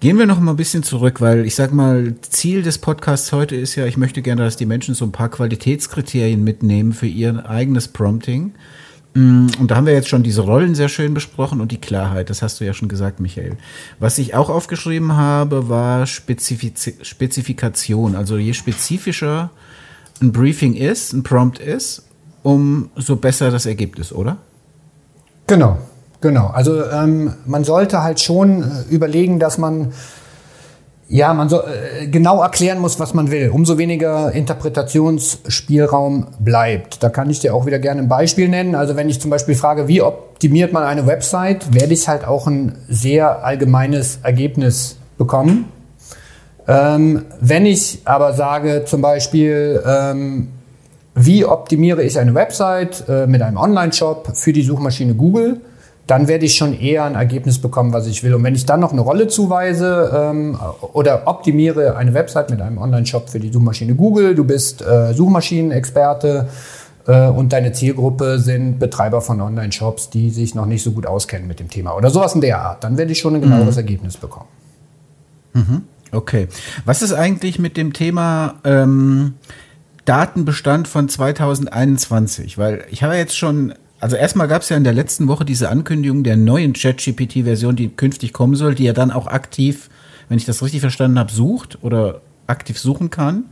Gehen wir noch mal ein bisschen zurück, weil ich sag mal, Ziel des Podcasts heute ist ja, ich möchte gerne, dass die Menschen so ein paar Qualitätskriterien mitnehmen für ihr eigenes Prompting. Mm, und da haben wir jetzt schon diese Rollen sehr schön besprochen und die Klarheit. Das hast du ja schon gesagt, Michael. Was ich auch aufgeschrieben habe, war Spezifiz Spezifikation. Also je spezifischer ein Briefing ist, ein Prompt ist, umso besser das Ergebnis, oder? Genau, Genau, also ähm, man sollte halt schon äh, überlegen, dass man ja, man so, äh, genau erklären muss, was man will. Umso weniger Interpretationsspielraum bleibt. Da kann ich dir auch wieder gerne ein Beispiel nennen. Also wenn ich zum Beispiel frage, wie optimiert man eine Website, werde ich halt auch ein sehr allgemeines Ergebnis bekommen. Ähm, wenn ich aber sage zum Beispiel, ähm, wie optimiere ich eine Website äh, mit einem Online-Shop für die Suchmaschine Google, dann werde ich schon eher ein Ergebnis bekommen, was ich will. Und wenn ich dann noch eine Rolle zuweise ähm, oder optimiere eine Website mit einem Online-Shop für die Suchmaschine Google, du bist äh, Suchmaschinenexperte äh, und deine Zielgruppe sind Betreiber von Online-Shops, die sich noch nicht so gut auskennen mit dem Thema oder sowas in der Art, dann werde ich schon ein genaueres mhm. Ergebnis bekommen. Mhm. Okay. Was ist eigentlich mit dem Thema ähm, Datenbestand von 2021? Weil ich habe jetzt schon also erstmal gab es ja in der letzten Woche diese Ankündigung der neuen ChatGPT-Version, die künftig kommen soll, die ja dann auch aktiv, wenn ich das richtig verstanden habe, sucht oder aktiv suchen kann.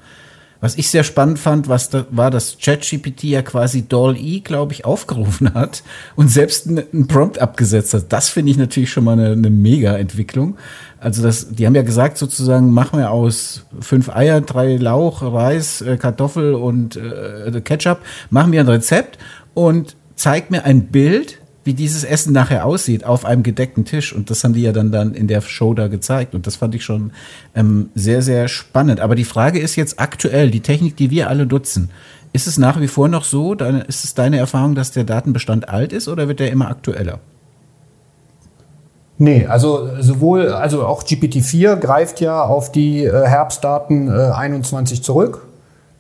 Was ich sehr spannend fand, was da, war, dass ChatGPT ja quasi Doll-E, glaube ich, aufgerufen hat und selbst einen Prompt abgesetzt hat. Das finde ich natürlich schon mal eine, eine Mega-Entwicklung. Also das, die haben ja gesagt sozusagen, machen wir aus fünf Eier, drei Lauch, Reis, äh, Kartoffel und äh, Ketchup, machen wir ein Rezept und zeig mir ein Bild, wie dieses Essen nachher aussieht auf einem gedeckten Tisch. Und das haben die ja dann, dann in der Show da gezeigt. Und das fand ich schon ähm, sehr, sehr spannend. Aber die Frage ist jetzt aktuell, die Technik, die wir alle nutzen, ist es nach wie vor noch so? Deine, ist es deine Erfahrung, dass der Datenbestand alt ist oder wird der immer aktueller? Nee, also sowohl, also auch GPT-4 greift ja auf die äh, Herbstdaten äh, 21 zurück.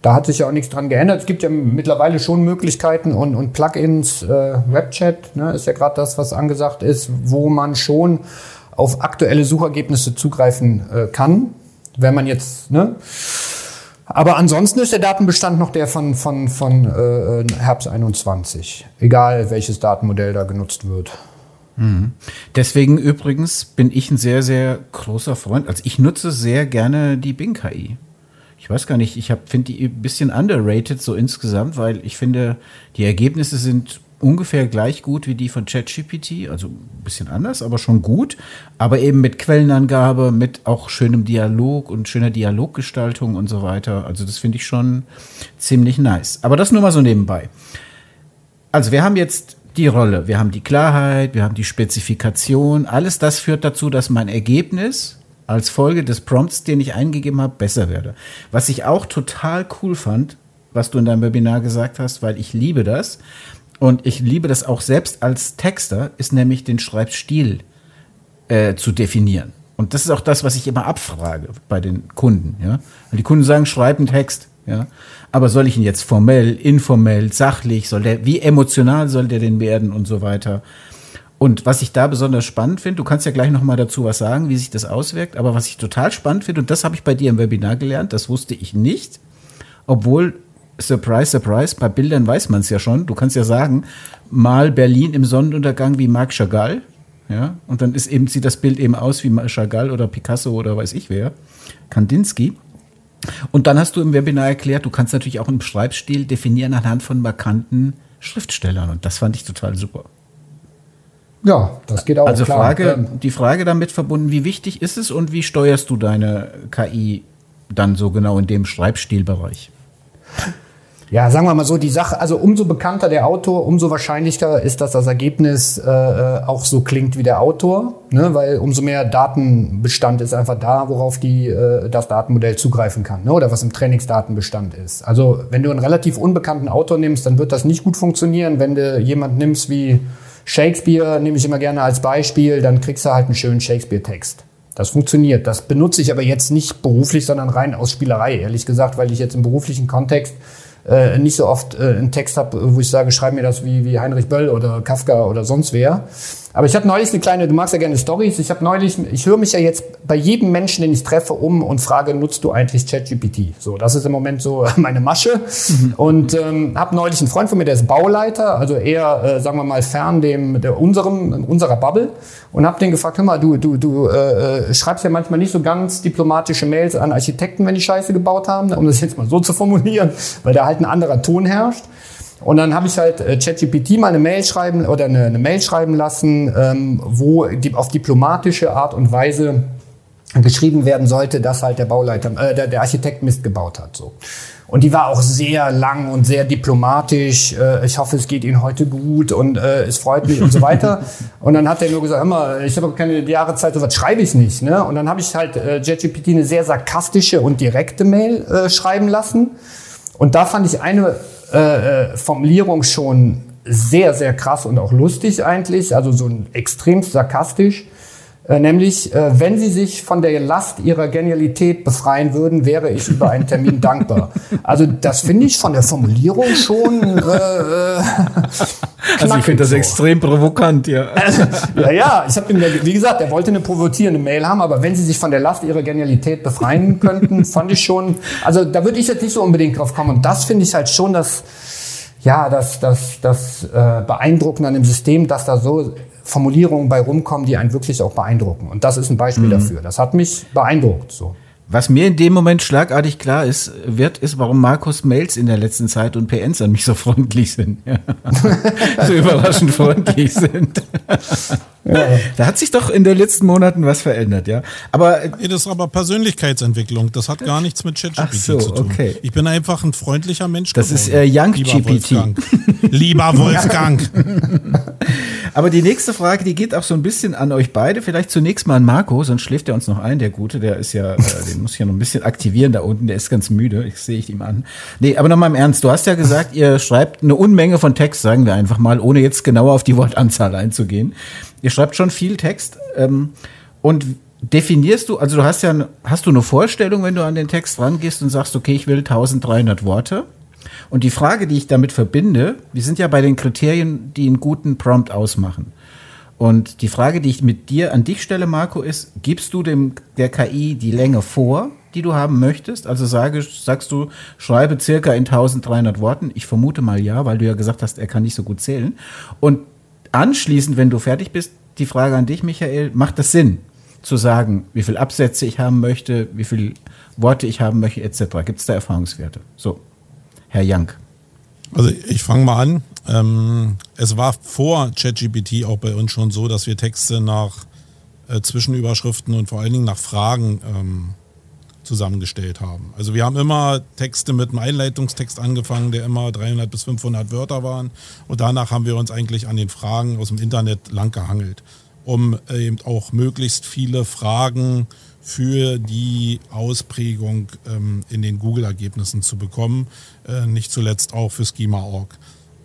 Da hat sich ja auch nichts dran geändert. Es gibt ja mittlerweile schon Möglichkeiten und, und Plugins, äh, Webchat ne, ist ja gerade das, was angesagt ist, wo man schon auf aktuelle Suchergebnisse zugreifen äh, kann, wenn man jetzt, ne? Aber ansonsten ist der Datenbestand noch der von, von, von äh, Herbst 21, egal welches Datenmodell da genutzt wird. Mhm. Deswegen übrigens bin ich ein sehr, sehr großer Freund. Also ich nutze sehr gerne die Bing-KI ich weiß gar nicht, ich finde die ein bisschen underrated so insgesamt, weil ich finde, die Ergebnisse sind ungefähr gleich gut wie die von ChatGPT, also ein bisschen anders, aber schon gut, aber eben mit Quellenangabe, mit auch schönem Dialog und schöner Dialoggestaltung und so weiter. Also das finde ich schon ziemlich nice. Aber das nur mal so nebenbei. Also wir haben jetzt die Rolle, wir haben die Klarheit, wir haben die Spezifikation, alles das führt dazu, dass mein Ergebnis als Folge des Prompts, den ich eingegeben habe, besser werde. Was ich auch total cool fand, was du in deinem Webinar gesagt hast, weil ich liebe das und ich liebe das auch selbst als Texter, ist nämlich den Schreibstil äh, zu definieren. Und das ist auch das, was ich immer abfrage bei den Kunden. Ja? Weil die Kunden sagen, schreib einen Text. Ja? Aber soll ich ihn jetzt formell, informell, sachlich, soll der, wie emotional soll der denn werden und so weiter? Und was ich da besonders spannend finde, du kannst ja gleich noch mal dazu was sagen, wie sich das auswirkt, aber was ich total spannend finde, und das habe ich bei dir im Webinar gelernt, das wusste ich nicht, obwohl, surprise, surprise, bei Bildern weiß man es ja schon, du kannst ja sagen, mal Berlin im Sonnenuntergang wie Marc Chagall, ja, und dann ist eben, sieht das Bild eben aus wie Chagall oder Picasso oder weiß ich wer, Kandinsky. Und dann hast du im Webinar erklärt, du kannst natürlich auch einen Schreibstil definieren anhand von markanten Schriftstellern. Und das fand ich total super. Ja, das geht auch. Also klar. Frage, ähm, die Frage damit verbunden, wie wichtig ist es und wie steuerst du deine KI dann so genau in dem Schreibstilbereich? Ja, sagen wir mal so, die Sache, also umso bekannter der Autor, umso wahrscheinlicher ist, dass das Ergebnis äh, äh, auch so klingt wie der Autor, ne? weil umso mehr Datenbestand ist einfach da, worauf die, äh, das Datenmodell zugreifen kann ne? oder was im Trainingsdatenbestand ist. Also wenn du einen relativ unbekannten Autor nimmst, dann wird das nicht gut funktionieren. Wenn du jemand nimmst wie Shakespeare, nehme ich immer gerne als Beispiel, dann kriegst du halt einen schönen Shakespeare-Text. Das funktioniert. Das benutze ich aber jetzt nicht beruflich, sondern rein aus Spielerei, ehrlich gesagt, weil ich jetzt im beruflichen Kontext äh, nicht so oft äh, einen Text habe, wo ich sage, schreib mir das wie, wie Heinrich Böll oder Kafka oder sonst wer. Aber ich habe neulich eine kleine, du magst ja gerne Stories. Ich habe neulich, ich höre mich ja jetzt bei jedem Menschen, den ich treffe, um und frage, nutzt du eigentlich ChatGPT? So, das ist im Moment so meine Masche. Und ähm, habe neulich einen Freund von mir, der ist Bauleiter, also eher, äh, sagen wir mal, fern dem der unserem unserer Bubble. Und habe den gefragt, hör mal, du du du äh, äh, schreibst ja manchmal nicht so ganz diplomatische Mails an Architekten, wenn die Scheiße gebaut haben, um das jetzt mal so zu formulieren, weil da halt ein anderer Ton herrscht. Und dann habe ich halt äh, ChatGPT mal eine Mail schreiben oder eine, eine Mail schreiben lassen, ähm, wo die, auf diplomatische Art und Weise geschrieben werden sollte, dass halt der Bauleiter, äh, der, der Architekt Mist gebaut hat. So. Und die war auch sehr lang und sehr diplomatisch. Äh, ich hoffe, es geht Ihnen heute gut und äh, es freut mich und so weiter. Und dann hat er nur gesagt, immer, ich habe keine Jahreszeit, so was schreibe ich nicht. Ne? Und dann habe ich halt äh, JetGPT eine sehr sarkastische und direkte Mail äh, schreiben lassen. Und da fand ich eine äh, äh, Formulierung schon sehr, sehr krass und auch lustig eigentlich, also so ein extrem sarkastisch. Äh, nämlich, äh, wenn Sie sich von der Last Ihrer Genialität befreien würden, wäre ich über einen Termin dankbar. Also das finde ich von der Formulierung schon. Äh, äh, also ich finde das so. extrem provokant, ja. ja, ja. Ich habe ihm, wie gesagt, er wollte eine provozierende Mail haben, aber wenn Sie sich von der Last Ihrer Genialität befreien könnten, fand ich schon. Also da würde ich jetzt nicht so unbedingt drauf kommen. Und das finde ich halt schon das ja, das, das, das äh, Beeindruckende an dem System, dass da so Formulierungen bei rumkommen, die einen wirklich auch beeindrucken. Und das ist ein Beispiel mhm. dafür. Das hat mich beeindruckt. So. Was mir in dem Moment schlagartig klar ist, wird, ist, warum Markus Mails in der letzten Zeit und PNs an mich so freundlich sind. Ja. so überraschend freundlich sind. Ja. Da hat sich doch in den letzten Monaten was verändert, ja. Aber nee, das ist aber Persönlichkeitsentwicklung. Das hat gar nichts mit ChatGPT so, zu tun. Okay. Ich bin einfach ein freundlicher Mensch. Das geworden. ist äh, Young Lieber GPT. Wolfgang. Lieber Wolfgang. Aber die nächste Frage, die geht auch so ein bisschen an euch beide. Vielleicht zunächst mal an Marco, sonst schläft er uns noch ein, der Gute. Der ist ja, äh, den muss ich ja noch ein bisschen aktivieren da unten. Der ist ganz müde. Ich sehe ich ihm an. Nee, aber nochmal im Ernst. Du hast ja gesagt, ihr schreibt eine Unmenge von Text, sagen wir einfach mal, ohne jetzt genauer auf die Wortanzahl einzugehen. Ihr schreibt schon viel Text. Ähm, und definierst du, also du hast ja, hast du eine Vorstellung, wenn du an den Text rangehst und sagst, okay, ich will 1300 Worte? Und die Frage, die ich damit verbinde, wir sind ja bei den Kriterien, die einen guten Prompt ausmachen. Und die Frage, die ich mit dir an dich stelle, Marco, ist, gibst du dem der KI die Länge vor, die du haben möchtest? Also sage, sagst du, schreibe circa in 1300 Worten. Ich vermute mal ja, weil du ja gesagt hast, er kann nicht so gut zählen. Und anschließend, wenn du fertig bist, die Frage an dich, Michael, macht das Sinn, zu sagen, wie viele Absätze ich haben möchte, wie viele Worte ich haben möchte, etc. Gibt es da Erfahrungswerte? So. Herr Young? Also ich fange mal an. Ähm, es war vor ChatGPT auch bei uns schon so, dass wir Texte nach äh, Zwischenüberschriften und vor allen Dingen nach Fragen ähm, zusammengestellt haben. Also wir haben immer Texte mit einem Einleitungstext angefangen, der immer 300 bis 500 Wörter waren. Und danach haben wir uns eigentlich an den Fragen aus dem Internet lang gehangelt, um eben auch möglichst viele Fragen für die Ausprägung ähm, in den Google-Ergebnissen zu bekommen, äh, nicht zuletzt auch für Schema.org.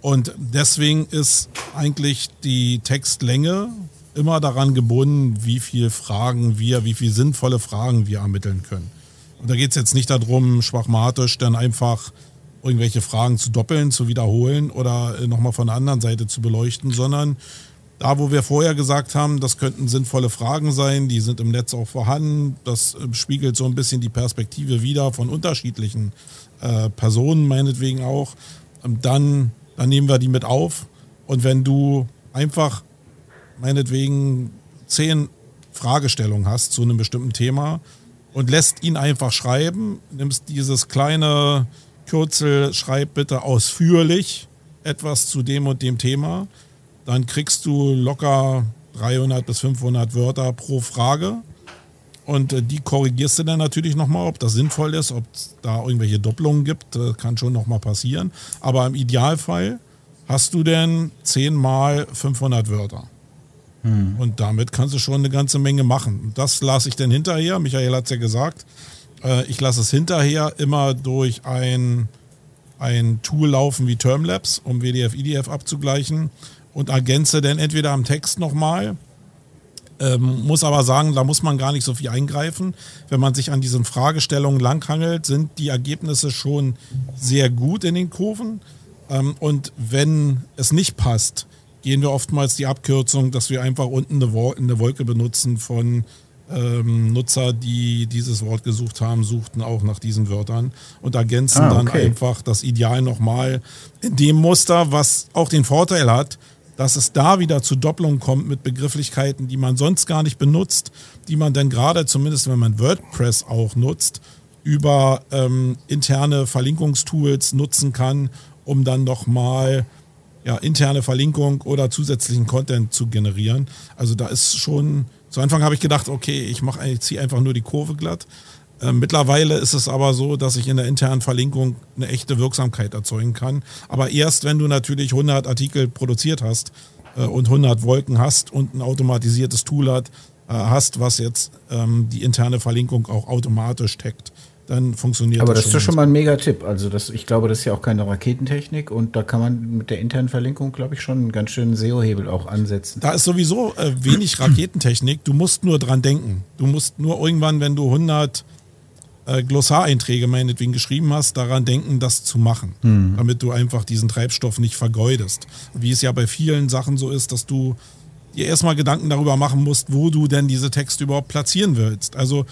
Und deswegen ist eigentlich die Textlänge immer daran gebunden, wie viele Fragen wir, wie viele sinnvolle Fragen wir ermitteln können. Und da geht es jetzt nicht darum, schwachmatisch dann einfach irgendwelche Fragen zu doppeln, zu wiederholen oder äh, nochmal von der anderen Seite zu beleuchten, sondern da, wo wir vorher gesagt haben, das könnten sinnvolle Fragen sein, die sind im Netz auch vorhanden, das äh, spiegelt so ein bisschen die Perspektive wieder von unterschiedlichen äh, Personen, meinetwegen auch, ähm, dann, dann nehmen wir die mit auf. Und wenn du einfach meinetwegen zehn Fragestellungen hast zu einem bestimmten Thema und lässt ihn einfach schreiben, nimmst dieses kleine Kürzel, schreib bitte ausführlich etwas zu dem und dem Thema, dann kriegst du locker 300 bis 500 Wörter pro Frage. Und äh, die korrigierst du dann natürlich nochmal, ob das sinnvoll ist, ob es da irgendwelche Doppelungen gibt. Das kann schon nochmal passieren. Aber im Idealfall hast du denn 10 mal 500 Wörter. Hm. Und damit kannst du schon eine ganze Menge machen. Das lasse ich dann hinterher. Michael hat es ja gesagt. Äh, ich lasse es hinterher immer durch ein, ein Tool laufen wie Termlabs, um WDF, IDF abzugleichen und ergänze dann entweder am Text nochmal. Ähm, muss aber sagen, da muss man gar nicht so viel eingreifen. Wenn man sich an diesen Fragestellungen langhangelt, sind die Ergebnisse schon sehr gut in den Kurven. Ähm, und wenn es nicht passt, gehen wir oftmals die Abkürzung, dass wir einfach unten eine, Wo eine Wolke benutzen von ähm, Nutzer, die dieses Wort gesucht haben, suchten auch nach diesen Wörtern und ergänzen ah, okay. dann einfach das Ideal nochmal in dem Muster, was auch den Vorteil hat, dass es da wieder zu Doppelungen kommt mit Begrifflichkeiten, die man sonst gar nicht benutzt, die man dann gerade, zumindest wenn man WordPress auch nutzt, über ähm, interne Verlinkungstools nutzen kann, um dann nochmal ja, interne Verlinkung oder zusätzlichen Content zu generieren. Also da ist schon, zu Anfang habe ich gedacht, okay, ich mache, ich ziehe einfach nur die Kurve glatt. Ähm, mittlerweile ist es aber so, dass ich in der internen Verlinkung eine echte Wirksamkeit erzeugen kann. Aber erst, wenn du natürlich 100 Artikel produziert hast äh, und 100 Wolken hast und ein automatisiertes Tool hat, äh, hast, was jetzt ähm, die interne Verlinkung auch automatisch taggt dann funktioniert Aber das, das ist schon mal ein mega Tipp. Also das, ich glaube, das ist ja auch keine Raketentechnik und da kann man mit der internen Verlinkung, glaube ich, schon einen ganz schönen SEO-Hebel auch ansetzen. Da ist sowieso äh, wenig Raketentechnik. Du musst nur dran denken. Du musst nur irgendwann, wenn du 100 äh, Glossareinträge meinetwegen geschrieben hast, daran denken, das zu machen, mhm. damit du einfach diesen Treibstoff nicht vergeudest. Wie es ja bei vielen Sachen so ist, dass du dir erstmal Gedanken darüber machen musst, wo du denn diese Texte überhaupt platzieren willst. Also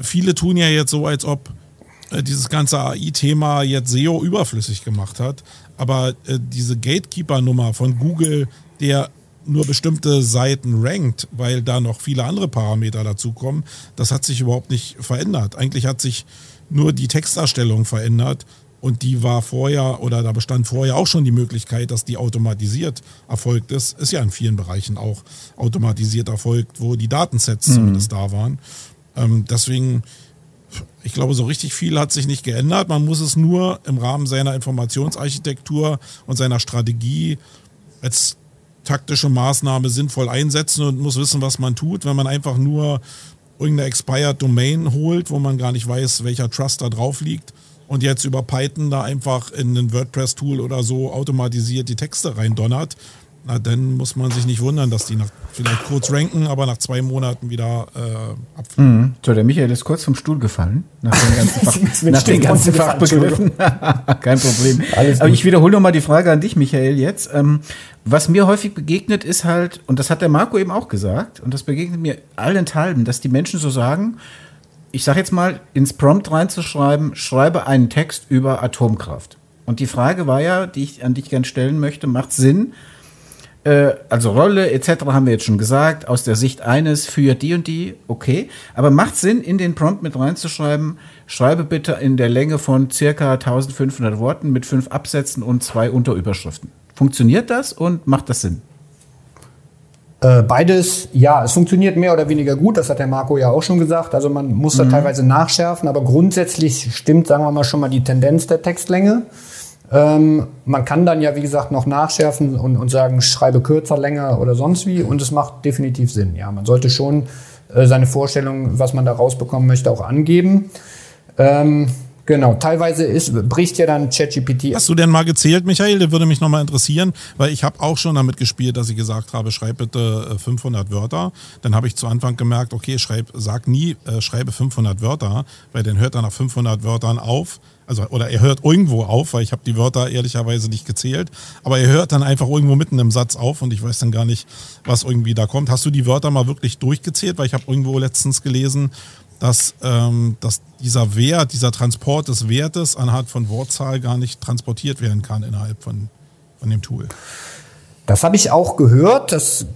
viele tun ja jetzt so, als ob äh, dieses ganze AI-Thema jetzt SEO überflüssig gemacht hat. Aber äh, diese Gatekeeper-Nummer von Google, der nur bestimmte Seiten rankt, weil da noch viele andere Parameter dazukommen, das hat sich überhaupt nicht verändert. Eigentlich hat sich nur die Texterstellung verändert und die war vorher oder da bestand vorher auch schon die Möglichkeit, dass die automatisiert erfolgt ist. Ist ja in vielen Bereichen auch automatisiert erfolgt, wo die Datensets mhm. zumindest da waren. Ähm, deswegen, ich glaube, so richtig viel hat sich nicht geändert. Man muss es nur im Rahmen seiner Informationsarchitektur und seiner Strategie als taktische Maßnahme sinnvoll einsetzen und muss wissen, was man tut. Wenn man einfach nur irgendeine Expired Domain holt, wo man gar nicht weiß, welcher Trust da drauf liegt und jetzt über Python da einfach in ein WordPress-Tool oder so automatisiert die Texte reindonnert, na, dann muss man sich nicht wundern, dass die nach, vielleicht kurz ranken, aber nach zwei Monaten wieder äh, abfallen. Mhm. So, der Michael ist kurz vom Stuhl gefallen. Nach den ganzen, Fach, nach den ganzen Fachbegriffen. Kein Problem. Alles aber ich wiederhole nochmal die Frage an dich, Michael, jetzt. Ähm, was mir häufig begegnet, ist halt, und das hat der Marco eben auch gesagt, und das begegnet mir allenthalben, dass die Menschen so sagen, ich sage jetzt mal, ins Prompt reinzuschreiben, schreibe einen Text über Atomkraft. Und die Frage war ja, die ich an dich gerne stellen möchte, macht Sinn, also Rolle etc. haben wir jetzt schon gesagt, aus der Sicht eines für die und die, okay. Aber macht Sinn, in den Prompt mit reinzuschreiben, schreibe bitte in der Länge von circa 1500 Worten mit fünf Absätzen und zwei Unterüberschriften. Funktioniert das und macht das Sinn? Äh, beides, ja, es funktioniert mehr oder weniger gut, das hat der Marco ja auch schon gesagt. Also man muss da mhm. teilweise nachschärfen, aber grundsätzlich stimmt, sagen wir mal, schon mal die Tendenz der Textlänge. Ähm, man kann dann ja, wie gesagt, noch nachschärfen und, und sagen, schreibe kürzer, länger oder sonst wie. Und es macht definitiv Sinn. Ja, man sollte schon äh, seine Vorstellung, was man da rausbekommen möchte, auch angeben. Ähm, Genau, teilweise ist, bricht ja dann ChatGPT. Hast du denn mal gezählt, Michael? Das würde mich nochmal interessieren, weil ich habe auch schon damit gespielt, dass ich gesagt habe, schreib bitte 500 äh, Wörter. Dann habe ich zu Anfang gemerkt, okay, schreib, sag nie, äh, schreibe 500 Wörter, weil dann hört er nach 500 Wörtern auf. Also, oder er hört irgendwo auf, weil ich habe die Wörter ehrlicherweise nicht gezählt. Aber er hört dann einfach irgendwo mitten im Satz auf und ich weiß dann gar nicht, was irgendwie da kommt. Hast du die Wörter mal wirklich durchgezählt? Weil ich habe irgendwo letztens gelesen, dass, ähm, dass dieser Wert, dieser Transport des Wertes anhand von Wortzahl gar nicht transportiert werden kann innerhalb von, von dem Tool. Das habe ich auch gehört. Das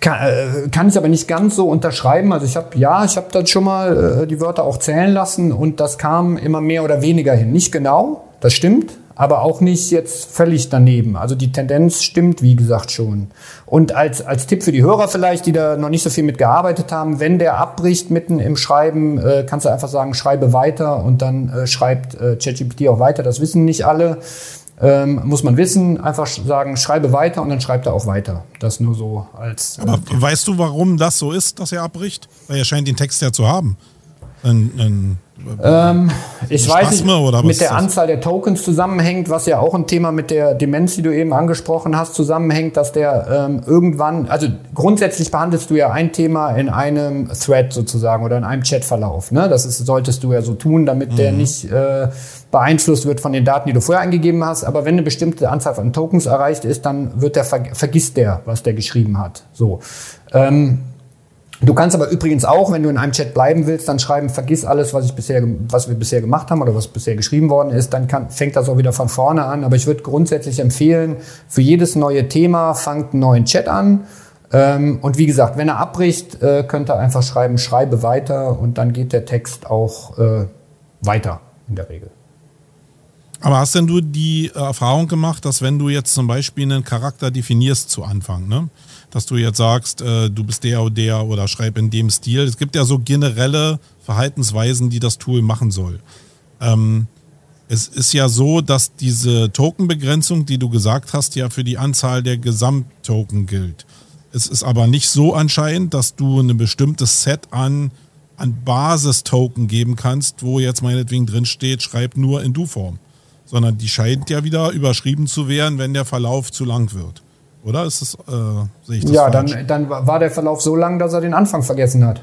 kann, äh, kann, ich aber nicht ganz so unterschreiben. Also ich habe ja, ich habe dann schon mal äh, die Wörter auch zählen lassen und das kam immer mehr oder weniger hin. Nicht genau, das stimmt aber auch nicht jetzt völlig daneben. Also die Tendenz stimmt, wie gesagt, schon. Und als, als Tipp für die Hörer vielleicht, die da noch nicht so viel mit gearbeitet haben, wenn der abbricht mitten im Schreiben, äh, kannst du einfach sagen, schreibe weiter und dann äh, schreibt äh, ChatGPT auch weiter. Das wissen nicht alle. Ähm, muss man wissen, einfach sagen, schreibe weiter und dann schreibt er auch weiter. Das nur so als. Aber weißt du, warum das so ist, dass er abbricht? Weil er scheint den Text ja zu haben. Ein, ein ähm, ich weiß nicht, mit der Anzahl der Tokens zusammenhängt, was ja auch ein Thema mit der Demenz, die du eben angesprochen hast, zusammenhängt, dass der ähm, irgendwann, also grundsätzlich behandelst du ja ein Thema in einem Thread sozusagen oder in einem Chatverlauf. Ne? Das ist, solltest du ja so tun, damit mhm. der nicht äh, beeinflusst wird von den Daten, die du vorher eingegeben hast. Aber wenn eine bestimmte Anzahl von Tokens erreicht ist, dann wird der vergisst der, was der geschrieben hat. So. Ähm, Du kannst aber übrigens auch, wenn du in einem Chat bleiben willst, dann schreiben, vergiss alles, was ich bisher, was wir bisher gemacht haben oder was bisher geschrieben worden ist, dann kann, fängt das auch wieder von vorne an. Aber ich würde grundsätzlich empfehlen, für jedes neue Thema fangt einen neuen Chat an. Ähm, und wie gesagt, wenn er abbricht, äh, könnt ihr einfach schreiben, schreibe weiter und dann geht der Text auch äh, weiter in der Regel. Aber hast denn du die Erfahrung gemacht, dass wenn du jetzt zum Beispiel einen Charakter definierst zu Anfang, ne? dass du jetzt sagst, äh, du bist der oder der oder schreib in dem Stil. Es gibt ja so generelle Verhaltensweisen, die das Tool machen soll. Ähm, es ist ja so, dass diese Tokenbegrenzung, die du gesagt hast, ja für die Anzahl der Gesamttoken gilt. Es ist aber nicht so anscheinend, dass du ein bestimmtes Set an, an Basistoken geben kannst, wo jetzt meinetwegen drin steht, schreib nur in Du-Form. Sondern die scheint ja wieder überschrieben zu werden, wenn der Verlauf zu lang wird. Oder ist das, äh, sehe ich das Ja, falsch? dann, dann war der Verlauf so lang, dass er den Anfang vergessen hat.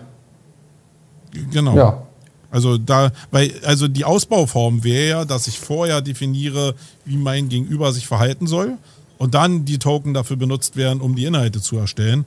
Genau. Ja. Also da, weil, also die Ausbauform wäre ja, dass ich vorher definiere, wie mein Gegenüber sich verhalten soll und dann die Token dafür benutzt werden, um die Inhalte zu erstellen.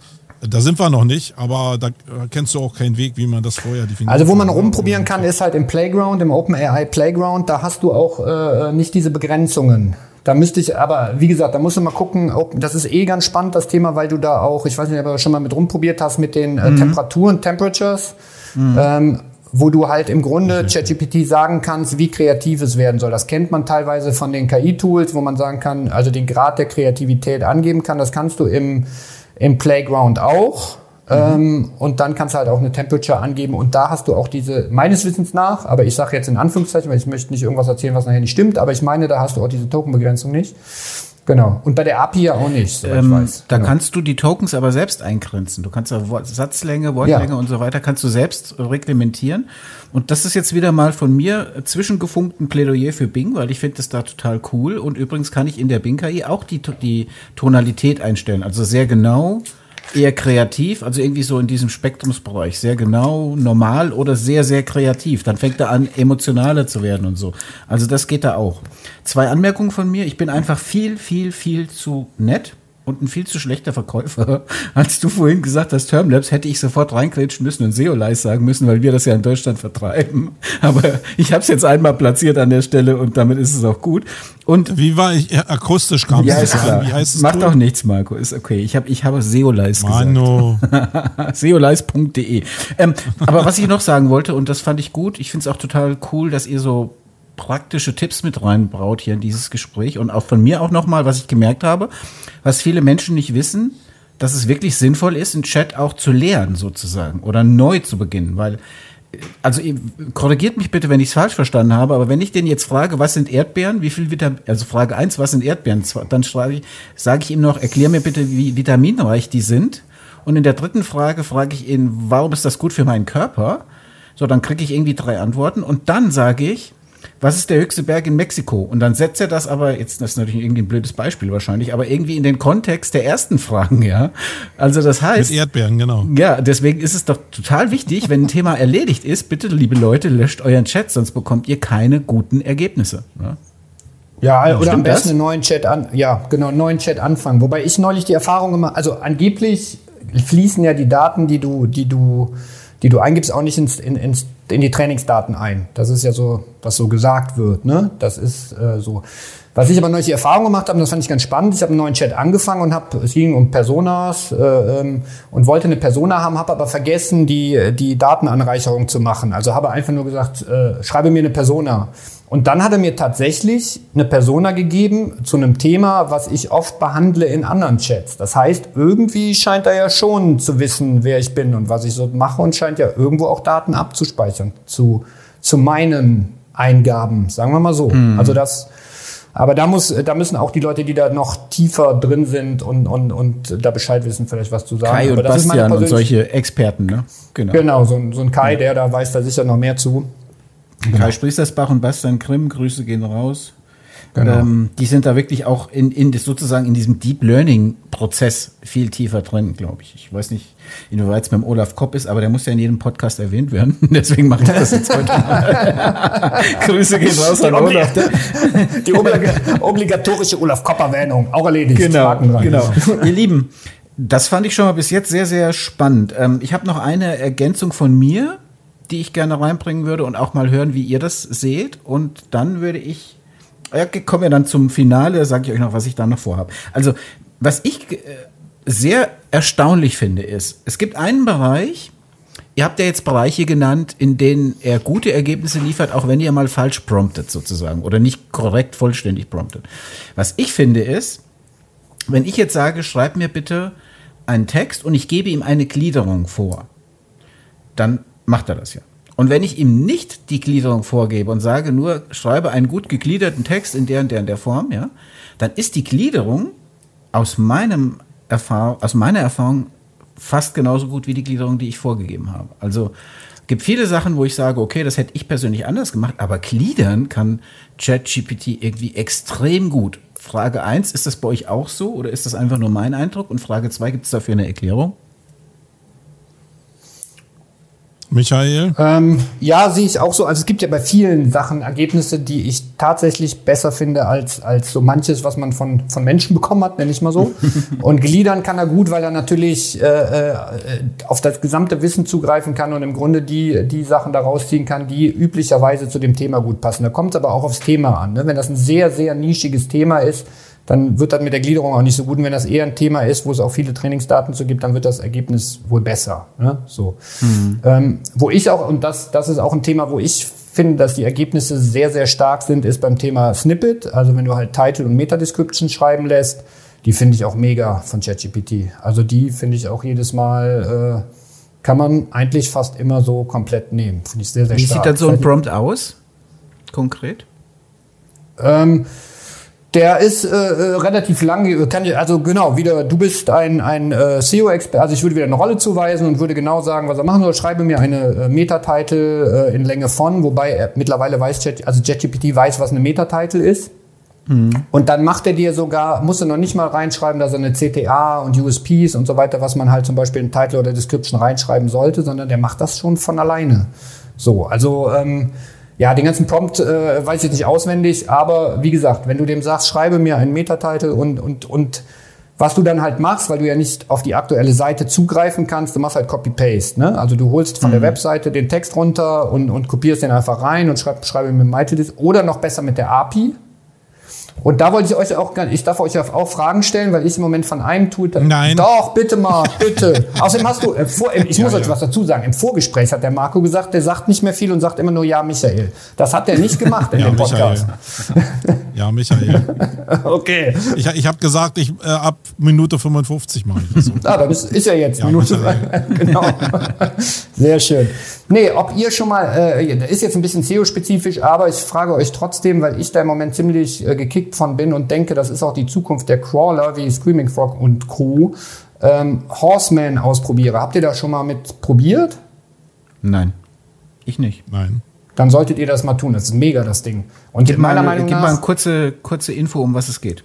Da sind wir noch nicht, aber da kennst du auch keinen Weg, wie man das vorher definiert. Also wo man rumprobieren kann, ist halt im Playground, im OpenAI Playground. Da hast du auch äh, nicht diese Begrenzungen. Da müsste ich, aber wie gesagt, da musst du mal gucken, ob, das ist eh ganz spannend, das Thema, weil du da auch, ich weiß nicht, ob du schon mal mit rumprobiert hast mit den äh, mhm. Temperaturen, Temperatures, mhm. ähm, wo du halt im Grunde ChatGPT sagen kannst, wie kreativ es werden soll. Das kennt man teilweise von den KI-Tools, wo man sagen kann, also den Grad der Kreativität angeben kann. Das kannst du im, im Playground auch. Ähm, und dann kannst du halt auch eine Temperature angeben und da hast du auch diese, meines Wissens nach, aber ich sage jetzt in Anführungszeichen, weil ich möchte nicht irgendwas erzählen, was nachher nicht stimmt, aber ich meine, da hast du auch diese Tokenbegrenzung nicht. Genau. Und bei der API ja auch nicht, ähm, weiß. Da genau. kannst du die Tokens aber selbst eingrenzen. Du kannst ja Satzlänge, Wortlänge ja. und so weiter kannst du selbst reglementieren. Und das ist jetzt wieder mal von mir zwischengefunkt ein Plädoyer für Bing, weil ich finde das da total cool. Und übrigens kann ich in der Bing KI auch die, die Tonalität einstellen. Also sehr genau eher kreativ, also irgendwie so in diesem Spektrumsbereich, sehr genau, normal oder sehr, sehr kreativ. Dann fängt er an, emotionaler zu werden und so. Also das geht da auch. Zwei Anmerkungen von mir. Ich bin einfach viel, viel, viel zu nett und ein viel zu schlechter Verkäufer. Als du vorhin gesagt hast, Termlabs, hätte ich sofort reinkrätschen müssen und Seolize sagen müssen, weil wir das ja in Deutschland vertreiben. Aber ich habe es jetzt einmal platziert an der Stelle und damit ist es auch gut. Und wie war ich akustisch kam ja, ist klar. Wie heißt es? Macht auch nichts, Marco. Ist okay. Ich habe ich habe Seolize Mano. gesagt. Seolize.de. Ähm, aber was ich noch sagen wollte und das fand ich gut. Ich finde es auch total cool, dass ihr so praktische Tipps mit reinbraut hier in dieses Gespräch und auch von mir auch nochmal, was ich gemerkt habe, was viele Menschen nicht wissen, dass es wirklich sinnvoll ist, einen Chat auch zu lernen sozusagen oder neu zu beginnen, weil also korrigiert mich bitte, wenn ich es falsch verstanden habe, aber wenn ich den jetzt frage, was sind Erdbeeren, wie viel Vitamin, also Frage 1, was sind Erdbeeren, dann sage ich, sage ich ihm noch, erklär mir bitte, wie vitaminreich die sind. Und in der dritten Frage frage ich ihn, warum ist das gut für meinen Körper? So, dann kriege ich irgendwie drei Antworten und dann sage ich, was ist der höchste Berg in Mexiko? Und dann setzt er das aber, jetzt das ist natürlich irgendwie ein blödes Beispiel wahrscheinlich, aber irgendwie in den Kontext der ersten Fragen, ja. Also das heißt. Mit Erdbeeren, genau. Ja, deswegen ist es doch total wichtig, wenn ein Thema erledigt ist, bitte, liebe Leute, löscht euren Chat, sonst bekommt ihr keine guten Ergebnisse. Ja? Ja, oder am besten das? einen neuen Chat an, ja, genau, einen neuen Chat anfangen. Wobei ich neulich die Erfahrung gemacht, also angeblich fließen ja die Daten, die du, die du, die du eingibst, auch nicht ins, in, ins, in die Trainingsdaten ein. Das ist ja so, was so gesagt wird, ne? Das ist äh, so. Was ich aber neulich die Erfahrung gemacht habe, das fand ich ganz spannend. Ich habe einen neuen Chat angefangen und habe, es ging um Personas äh, ähm, und wollte eine Persona haben, habe aber vergessen, die, die Datenanreicherung zu machen. Also habe einfach nur gesagt, äh, schreibe mir eine Persona. Und dann hat er mir tatsächlich eine Persona gegeben zu einem Thema, was ich oft behandle in anderen Chats. Das heißt, irgendwie scheint er ja schon zu wissen, wer ich bin und was ich so mache und scheint ja irgendwo auch Daten abzuspeichern zu, zu meinen Eingaben, sagen wir mal so. Mhm. Also das, aber da muss, da müssen auch die Leute, die da noch tiefer drin sind und, und, und da Bescheid wissen, vielleicht was zu sagen. Kai und aber Bastian und solche Experten, ne? Genau. Genau, so, so ein Kai, der da weiß da sicher noch mehr zu. Genau. Kai Spriestersbach und Bastian Grimm, Grüße gehen raus. Genau. Ähm, die sind da wirklich auch in, in sozusagen in diesem Deep Learning Prozess viel tiefer drin, glaube ich. Ich weiß nicht, inwieweit es beim Olaf Kopp ist, aber der muss ja in jedem Podcast erwähnt werden. Deswegen mache ich das jetzt heute mal. Grüße gehen raus an Olaf. Die obligatorische Olaf Kopp Erwähnung, auch erledigt. Genau, genau. Ihr Lieben, das fand ich schon mal bis jetzt sehr, sehr spannend. Ähm, ich habe noch eine Ergänzung von mir die ich gerne reinbringen würde und auch mal hören, wie ihr das seht. Und dann würde ich, ja, kommen wir dann zum Finale, sage ich euch noch, was ich da noch vorhabe. Also, was ich äh, sehr erstaunlich finde, ist, es gibt einen Bereich, ihr habt ja jetzt Bereiche genannt, in denen er gute Ergebnisse liefert, auch wenn ihr mal falsch promptet sozusagen oder nicht korrekt vollständig promptet. Was ich finde ist, wenn ich jetzt sage, schreib mir bitte einen Text und ich gebe ihm eine Gliederung vor, dann macht er das ja. Und wenn ich ihm nicht die Gliederung vorgebe und sage nur, schreibe einen gut gegliederten Text in der und der und der Form, ja, dann ist die Gliederung aus meinem Erfahrung, aus meiner Erfahrung fast genauso gut wie die Gliederung, die ich vorgegeben habe. Also gibt viele Sachen, wo ich sage, okay, das hätte ich persönlich anders gemacht, aber gliedern kann ChatGPT irgendwie extrem gut. Frage 1, ist das bei euch auch so oder ist das einfach nur mein Eindruck? Und Frage 2, gibt es dafür eine Erklärung? Michael? Ähm, ja, sehe ich auch so. Also es gibt ja bei vielen Sachen Ergebnisse, die ich tatsächlich besser finde als, als so manches, was man von, von Menschen bekommen hat, nenne ich mal so. und gliedern kann er gut, weil er natürlich äh, äh, auf das gesamte Wissen zugreifen kann und im Grunde die, die Sachen daraus ziehen kann, die üblicherweise zu dem Thema gut passen. Da kommt es aber auch aufs Thema an. Ne? Wenn das ein sehr, sehr nischiges Thema ist, dann wird das mit der Gliederung auch nicht so gut. Und wenn das eher ein Thema ist, wo es auch viele Trainingsdaten zu gibt, dann wird das Ergebnis wohl besser. Ne? So. Mhm. Ähm, wo ich auch, und das, das ist auch ein Thema, wo ich finde, dass die Ergebnisse sehr, sehr stark sind, ist beim Thema Snippet. Also wenn du halt Title und Meta-Description schreiben lässt, die finde ich auch mega von ChatGPT. Also die finde ich auch jedes Mal, äh, kann man eigentlich fast immer so komplett nehmen. Finde ich sehr, sehr Wie stark. Wie sieht dann so ein Prompt aus? Konkret? Ähm, der ist äh, äh relativ lang, also genau, wieder, du bist ein, ein äh, SEO-Experte, also ich würde wieder eine Rolle zuweisen und würde genau sagen, was er machen soll. Schreibe mir eine äh, Meta-Title äh, in Länge von, wobei er mittlerweile weiß, also ChatGPT weiß, was eine Meta-Title ist. Mhm. Und dann macht er dir sogar, musst du noch nicht mal reinschreiben, dass er eine CTA und USPs und so weiter, was man halt zum Beispiel in Title oder Description reinschreiben sollte, sondern der macht das schon von alleine. So, also ähm, ja, den ganzen Prompt äh, weiß ich nicht auswendig, aber wie gesagt, wenn du dem sagst, schreibe mir einen Metatitel und, und, und was du dann halt machst, weil du ja nicht auf die aktuelle Seite zugreifen kannst, du machst halt Copy-Paste. Ne? Also du holst von mhm. der Webseite den Text runter und, und kopierst den einfach rein und schreib, schreibe mit MyTilis oder noch besser mit der API. Und da wollte ich euch auch, ich darf euch auch Fragen stellen, weil ich im Moment von einem Tool. Nein. Doch, bitte mal, bitte. Außerdem hast du, äh, vor, ich muss ja, euch ja. was dazu sagen. Im Vorgespräch hat der Marco gesagt, der sagt nicht mehr viel und sagt immer nur Ja, Michael. Das hat er nicht gemacht in ja, dem Podcast. Michael. Ja, Michael. okay. Ich, ich habe gesagt, ich äh, ab Minute 55 mache ich das. So. Ah, das ist ja jetzt Minute. genau. Sehr schön. Nee, ob ihr schon mal, äh, ist jetzt ein bisschen SEO-spezifisch, aber ich frage euch trotzdem, weil ich da im Moment ziemlich äh, gekickt von bin und denke, das ist auch die Zukunft der Crawler wie Screaming Frog und Co. Ähm, Horseman ausprobiere. Habt ihr da schon mal mit probiert? Nein. Ich nicht. Nein. dann solltet ihr das mal tun. Das ist mega, das Ding. Und Gib meiner mal, Meinung gib nach. mal eine kurze, kurze Info, um was es geht.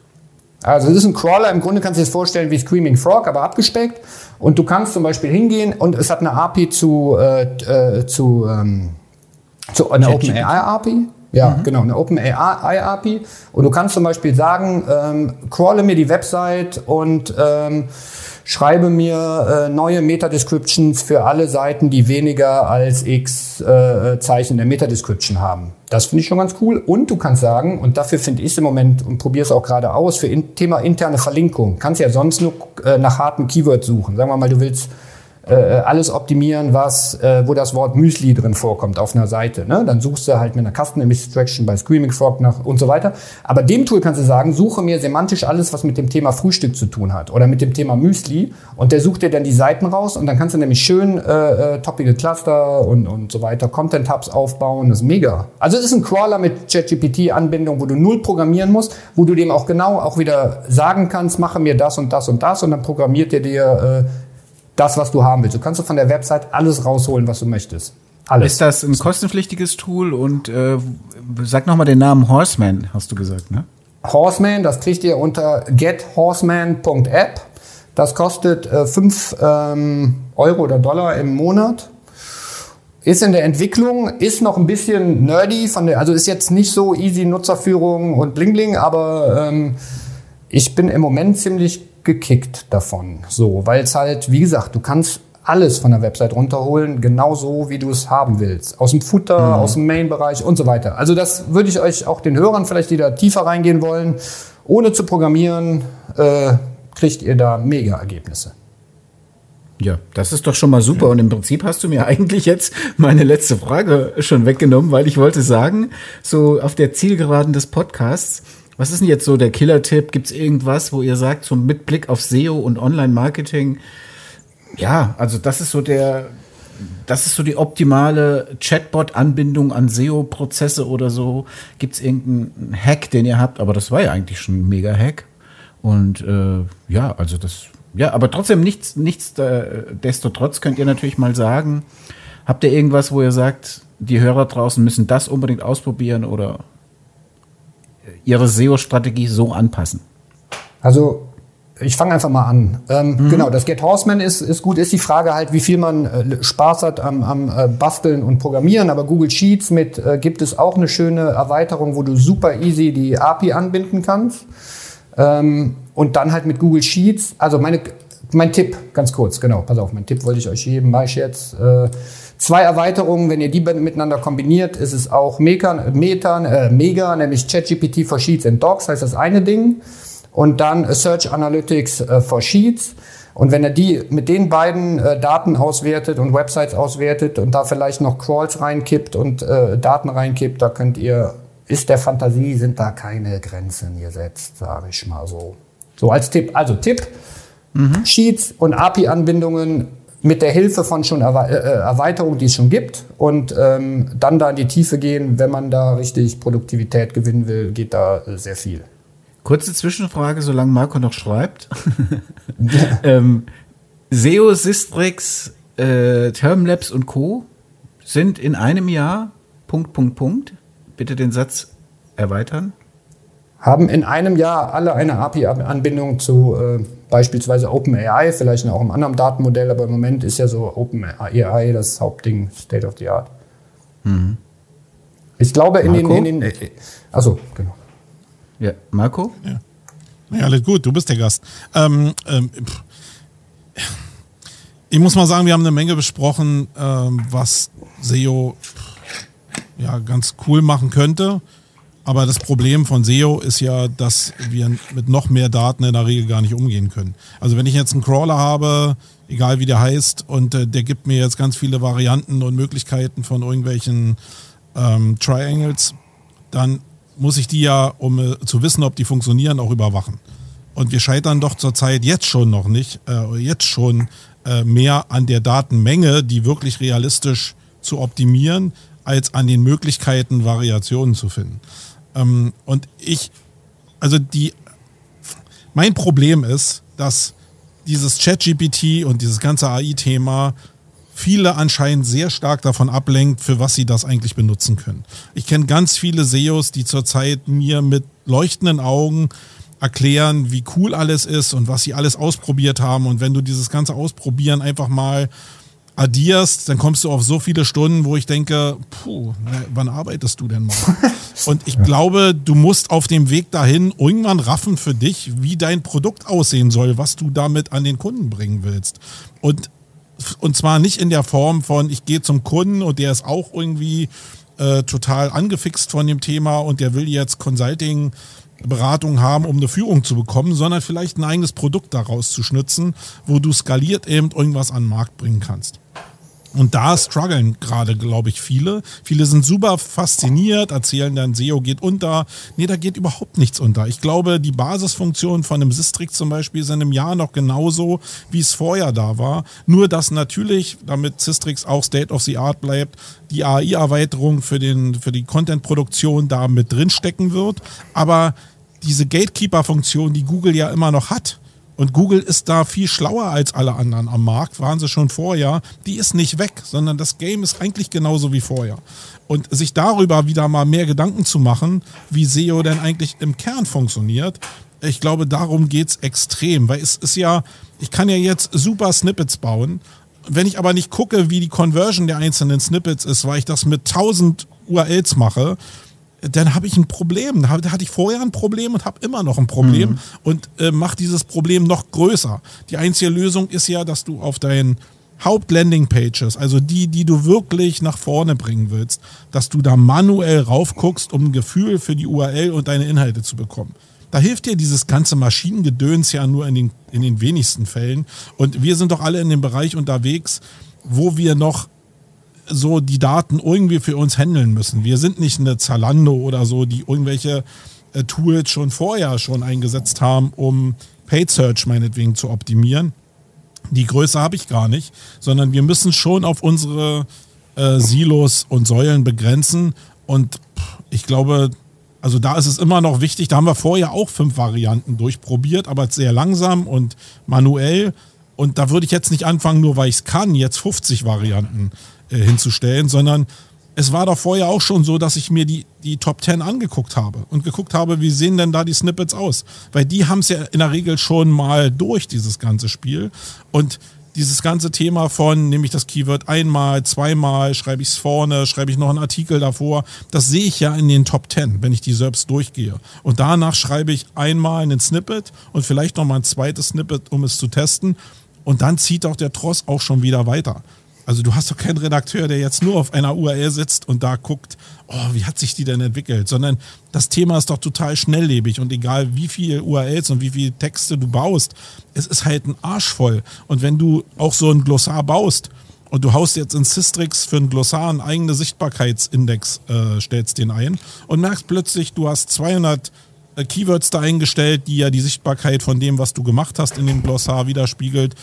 Also es ist ein Crawler, im Grunde kannst du dir das vorstellen wie Screaming Frog, aber abgespeckt. Und du kannst zum Beispiel hingehen und es hat eine API zu, äh, äh, zu, ähm, zu einer. OpenAI-API. Ja, genau, eine OpenAI-API. Und du kannst zum Beispiel sagen, ähm, crawle mir die Website und ähm, schreibe mir äh, neue Meta-Descriptions für alle Seiten, die weniger als x äh, Zeichen der Meta-Description haben. Das finde ich schon ganz cool. Und du kannst sagen, und dafür finde ich es im Moment und probiere es auch gerade aus, für in, Thema interne Verlinkung, kannst ja sonst nur äh, nach harten Keywords suchen. Sagen wir mal, du willst äh, alles optimieren, was, äh, wo das Wort Müsli drin vorkommt auf einer Seite. Ne? Dann suchst du halt mit einer Custom Extraction bei Screaming Frog nach und so weiter. Aber dem Tool kannst du sagen, suche mir semantisch alles, was mit dem Thema Frühstück zu tun hat oder mit dem Thema Müsli. Und der sucht dir dann die Seiten raus und dann kannst du nämlich schön äh, äh, toppige Cluster und, und so weiter, Content Hubs aufbauen. Das ist mega. Also es ist ein Crawler mit ChatGPT-Anbindung, wo du null programmieren musst, wo du dem auch genau auch wieder sagen kannst, mache mir das und das und das und dann programmiert er dir äh, das, was du haben willst. Du kannst du von der Website alles rausholen, was du möchtest. Alles. Ist das ein kostenpflichtiges Tool und äh, sag nochmal den Namen Horseman, hast du gesagt, ne? Horseman, das kriegt ihr unter gethorseman.app. Das kostet 5 ähm, Euro oder Dollar im Monat. Ist in der Entwicklung, ist noch ein bisschen nerdy, von der, also ist jetzt nicht so easy Nutzerführung und bling bling, aber ähm, ich bin im Moment ziemlich gekickt davon. So, weil es halt, wie gesagt, du kannst alles von der Website runterholen, genauso wie du es haben willst. Aus dem Footer, aus dem Main-Bereich und so weiter. Also das würde ich euch auch den Hörern vielleicht, die da tiefer reingehen wollen, ohne zu programmieren, äh, kriegt ihr da mega Ergebnisse. Ja, das ist doch schon mal super. Und im Prinzip hast du mir eigentlich jetzt meine letzte Frage schon weggenommen, weil ich wollte sagen, so auf der Zielgeraden des Podcasts, was ist denn jetzt so der Killer-Tipp? Gibt es irgendwas, wo ihr sagt, so mit Blick auf SEO und Online-Marketing, ja, also das ist so der, das ist so die optimale Chatbot-Anbindung an SEO-Prozesse oder so. Gibt es irgendeinen Hack, den ihr habt? Aber das war ja eigentlich schon ein Mega-Hack. Und äh, ja, also das, ja, aber trotzdem nichts, nichts äh, destotrotz könnt ihr natürlich mal sagen, habt ihr irgendwas, wo ihr sagt, die Hörer draußen müssen das unbedingt ausprobieren oder ihre SEO-Strategie so anpassen? Also ich fange einfach mal an. Ähm, Genau, das Get Horseman ist, ist gut. Ist die Frage halt, wie viel man äh, Spaß hat am, am äh, Basteln und Programmieren. Aber Google Sheets mit äh, gibt es auch eine schöne Erweiterung, wo du super easy die API anbinden kannst. Ähm, und dann halt mit Google Sheets. Also meine, mein Tipp, ganz kurz, genau, pass auf, mein Tipp wollte ich euch geben, mache ich jetzt. Äh, zwei Erweiterungen, wenn ihr die miteinander kombiniert, ist es auch mega, meta, äh, mega nämlich ChatGPT for Sheets and Docs, heißt das eine Ding und dann Search Analytics äh, for Sheets. Und wenn er die mit den beiden äh, Daten auswertet und Websites auswertet und da vielleicht noch Crawls reinkippt und äh, Daten reinkippt, da könnt ihr, ist der Fantasie, sind da keine Grenzen gesetzt, sage ich mal so. So als Tipp. Also Tipp, Sheets und API-Anbindungen mit der Hilfe von schon Erwe äh, Erweiterungen, die es schon gibt und ähm, dann da in die Tiefe gehen, wenn man da richtig Produktivität gewinnen will, geht da äh, sehr viel. Kurze Zwischenfrage, solange Marco noch schreibt. ähm, SEO, Sistrix, äh, Termlabs und Co. sind in einem Jahr Punkt, Punkt, Punkt. Bitte den Satz erweitern. Haben in einem Jahr alle eine API-Anbindung zu äh, beispielsweise OpenAI, vielleicht auch einem anderen Datenmodell, aber im Moment ist ja so OpenAI das Hauptding, State of the Art. Ich glaube, in den, Marco? in den äh, achso, genau. Ja, Marco? Ja. Ja, alles gut, du bist der Gast. Ähm, ähm, ich muss mal sagen, wir haben eine Menge besprochen, ähm, was SEO ja, ganz cool machen könnte. Aber das Problem von SEO ist ja, dass wir mit noch mehr Daten in der Regel gar nicht umgehen können. Also wenn ich jetzt einen Crawler habe, egal wie der heißt, und äh, der gibt mir jetzt ganz viele Varianten und Möglichkeiten von irgendwelchen ähm, Triangles, dann muss ich die ja, um äh, zu wissen, ob die funktionieren, auch überwachen. Und wir scheitern doch zurzeit jetzt schon noch nicht, äh, jetzt schon äh, mehr an der Datenmenge, die wirklich realistisch zu optimieren, als an den Möglichkeiten, Variationen zu finden. Ähm, und ich, also die, mein Problem ist, dass dieses ChatGPT und dieses ganze AI-Thema viele anscheinend sehr stark davon ablenkt, für was sie das eigentlich benutzen können. Ich kenne ganz viele SEOs, die zurzeit mir mit leuchtenden Augen erklären, wie cool alles ist und was sie alles ausprobiert haben. Und wenn du dieses ganze Ausprobieren einfach mal addierst, dann kommst du auf so viele Stunden, wo ich denke, puh, wann arbeitest du denn mal? Und ich glaube, du musst auf dem Weg dahin irgendwann raffen für dich, wie dein Produkt aussehen soll, was du damit an den Kunden bringen willst. Und, und zwar nicht in der Form von, ich gehe zum Kunden und der ist auch irgendwie äh, total angefixt von dem Thema und der will jetzt Consulting Beratung haben, um eine Führung zu bekommen, sondern vielleicht ein eigenes Produkt daraus zu schnitzen, wo du skaliert eben irgendwas an den Markt bringen kannst. Und da strugglen gerade, glaube ich, viele. Viele sind super fasziniert, erzählen dann, SEO geht unter. Nee, da geht überhaupt nichts unter. Ich glaube, die Basisfunktionen von einem Sistrix zum Beispiel sind im Jahr noch genauso, wie es vorher da war. Nur, dass natürlich, damit Sistrix auch State of the Art bleibt, die AI-Erweiterung für, für die Content-Produktion da mit drinstecken wird. Aber diese Gatekeeper-Funktion, die Google ja immer noch hat, und Google ist da viel schlauer als alle anderen am Markt, waren sie schon vorher. Die ist nicht weg, sondern das Game ist eigentlich genauso wie vorher. Und sich darüber wieder mal mehr Gedanken zu machen, wie SEO denn eigentlich im Kern funktioniert, ich glaube, darum geht's extrem, weil es ist ja, ich kann ja jetzt super Snippets bauen. Wenn ich aber nicht gucke, wie die Conversion der einzelnen Snippets ist, weil ich das mit 1000 URLs mache, dann habe ich ein Problem. Da hatte ich vorher ein Problem und habe immer noch ein Problem mhm. und äh, mache dieses Problem noch größer. Die einzige Lösung ist ja, dass du auf deinen Hauptlanding-Pages, also die, die du wirklich nach vorne bringen willst, dass du da manuell raufguckst, um ein Gefühl für die URL und deine Inhalte zu bekommen. Da hilft dir dieses ganze Maschinengedöns ja nur in den, in den wenigsten Fällen. Und wir sind doch alle in dem Bereich unterwegs, wo wir noch so die Daten irgendwie für uns handeln müssen. Wir sind nicht eine Zalando oder so, die irgendwelche äh, Tools schon vorher schon eingesetzt haben, um Paid Search meinetwegen zu optimieren. Die Größe habe ich gar nicht, sondern wir müssen schon auf unsere äh, Silos und Säulen begrenzen. Und ich glaube, also da ist es immer noch wichtig, da haben wir vorher auch fünf Varianten durchprobiert, aber sehr langsam und manuell. Und da würde ich jetzt nicht anfangen, nur weil ich es kann, jetzt 50 Varianten äh, hinzustellen, sondern es war doch vorher auch schon so, dass ich mir die, die Top 10 angeguckt habe und geguckt habe, wie sehen denn da die Snippets aus? Weil die haben es ja in der Regel schon mal durch, dieses ganze Spiel. Und dieses ganze Thema von, nehme ich das Keyword einmal, zweimal, schreibe ich es vorne, schreibe ich noch einen Artikel davor, das sehe ich ja in den Top 10, wenn ich die selbst durchgehe. Und danach schreibe ich einmal einen Snippet und vielleicht noch mal ein zweites Snippet, um es zu testen. Und dann zieht auch der Tross auch schon wieder weiter. Also du hast doch keinen Redakteur, der jetzt nur auf einer URL sitzt und da guckt, oh, wie hat sich die denn entwickelt, sondern das Thema ist doch total schnelllebig und egal wie viele URLs und wie viele Texte du baust, es ist halt ein Arsch voll. Und wenn du auch so ein Glossar baust und du haust jetzt in Systrix für ein Glossar einen eigenen Sichtbarkeitsindex, äh, stellst den ein und merkst plötzlich, du hast 200 äh, Keywords da eingestellt, die ja die Sichtbarkeit von dem, was du gemacht hast, in dem Glossar widerspiegelt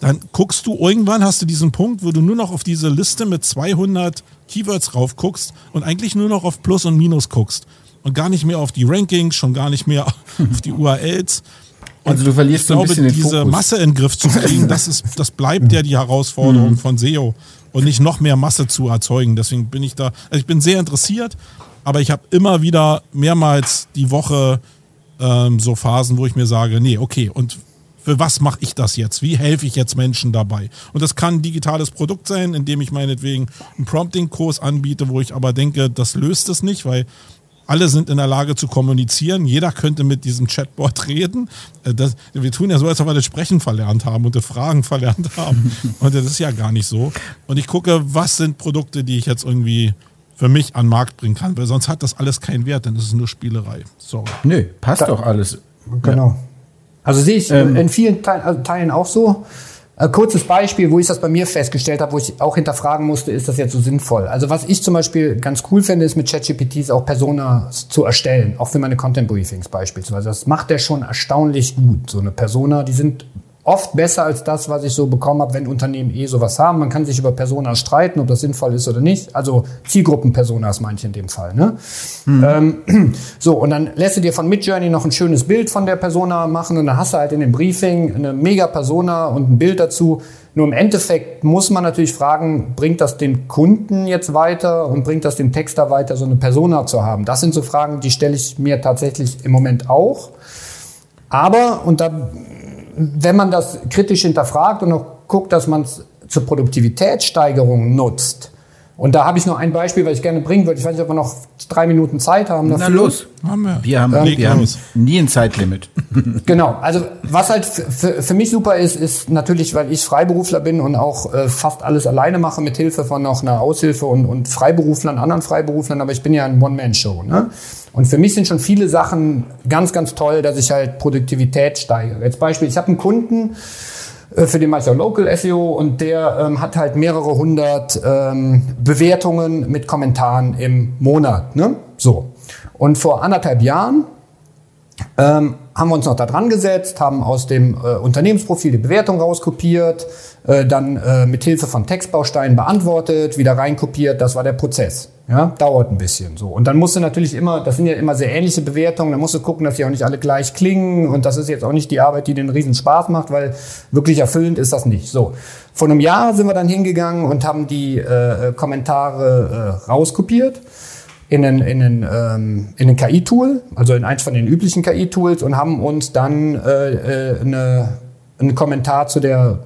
dann guckst du irgendwann, hast du diesen Punkt, wo du nur noch auf diese Liste mit 200 Keywords rauf guckst und eigentlich nur noch auf Plus und Minus guckst und gar nicht mehr auf die Rankings, schon gar nicht mehr auf die URLs. Und also du verlierst ich so ein bisschen glaube, diese Fokus. Masse in den Griff zu kriegen, das, ist, das bleibt ja die Herausforderung Mhm. von SEO und nicht noch mehr Masse zu erzeugen. Deswegen bin ich da, also ich bin sehr interessiert, aber ich habe immer wieder mehrmals die Woche ähm, so Phasen, wo ich mir sage, nee, okay, und für was mache ich das jetzt? Wie helfe ich jetzt Menschen dabei? Und das kann ein digitales Produkt sein, indem ich meinetwegen einen Prompting-Kurs anbiete, wo ich aber denke, das löst es nicht, weil alle sind in der Lage zu kommunizieren. Jeder könnte mit diesem Chatbot reden. Äh, Das, wir tun ja so, als ob wir das Sprechen verlernt haben und das Fragen verlernt haben. Und das ist ja gar nicht so. Und ich gucke, was sind Produkte, die ich jetzt irgendwie für mich an den Markt bringen kann, weil sonst hat das alles keinen Wert, dann ist es nur Spielerei. Sorry. Nö, passt doch alles. Genau. Also sehe ich Ähm. in vielen also Teilen auch so. Ein kurzes Beispiel, wo ich das bei mir festgestellt habe, wo ich auch hinterfragen musste, ist das jetzt so sinnvoll? Also was ich zum Beispiel ganz cool finde, ist mit ChatGPTs auch Personas zu erstellen, auch für meine Content Briefings beispielsweise. Das macht der schon erstaunlich gut. So eine Persona, die sind oft besser als das, was ich so bekommen habe, wenn Unternehmen eh sowas haben. Man kann sich über Personas streiten, ob das sinnvoll ist oder nicht. Also Zielgruppenpersonas manche in dem Fall. Ne? Ähm, so, und dann lässt du dir von Midjourney noch ein schönes Bild von der Persona machen und dann hast du halt in dem Briefing eine mega Persona und ein Bild dazu. Nur im Endeffekt muss man natürlich fragen, bringt das den Kunden jetzt weiter und bringt das den Texter weiter, so eine Persona zu haben? Das sind so Fragen, die stelle ich mir tatsächlich im Moment auch. Aber, und da, wenn man das kritisch hinterfragt und auch guckt, dass man es zur Produktivitätssteigerung nutzt, und da habe ich noch ein Beispiel, was ich gerne bringen würde. Ich weiß nicht, ob wir noch drei Minuten Zeit haben. Dafür. Na los. Haben wir. Wir haben, ähm, wir haben nie ein Zeitlimit. genau. Also was halt für, mich super ist, ist natürlich, weil ich Freiberufler bin und auch äh, fast alles alleine mache mit Hilfe von noch einer Aushilfe und, und Freiberuflern, anderen Freiberuflern. Aber ich bin ja ein One-Man-Show. Ne? Und für mich sind schon viele Sachen ganz, ganz toll, dass ich halt Produktivität steigere. Jetzt Beispiel, ich habe einen Kunden, für den auch Local SEO und der ähm, hat halt mehrere hundert ähm, Bewertungen mit Kommentaren im Monat. Ne? So. Und vor anderthalb Jahren ähm, haben wir uns noch da dran gesetzt, haben aus dem äh, Unternehmensprofil die Bewertung rauskopiert, äh, dann äh, mit Hilfe von Textbausteinen beantwortet, wieder reinkopiert. Das war der Prozess. Ja, dauert ein bisschen so. Und dann musst du natürlich immer, das sind ja immer sehr ähnliche Bewertungen, dann musst du gucken, dass die auch nicht alle gleich klingen. Und das ist jetzt auch nicht die Arbeit, die den riesen Spaß macht, weil wirklich erfüllend ist das nicht. So. Vor einem Jahr sind wir dann hingegangen und haben die äh, Kommentare äh, rauskopiert in den, in den, ähm, in den KI-Tool, also in eins von den üblichen KI-Tools und haben uns dann äh, äh, eine, einen Kommentar zu der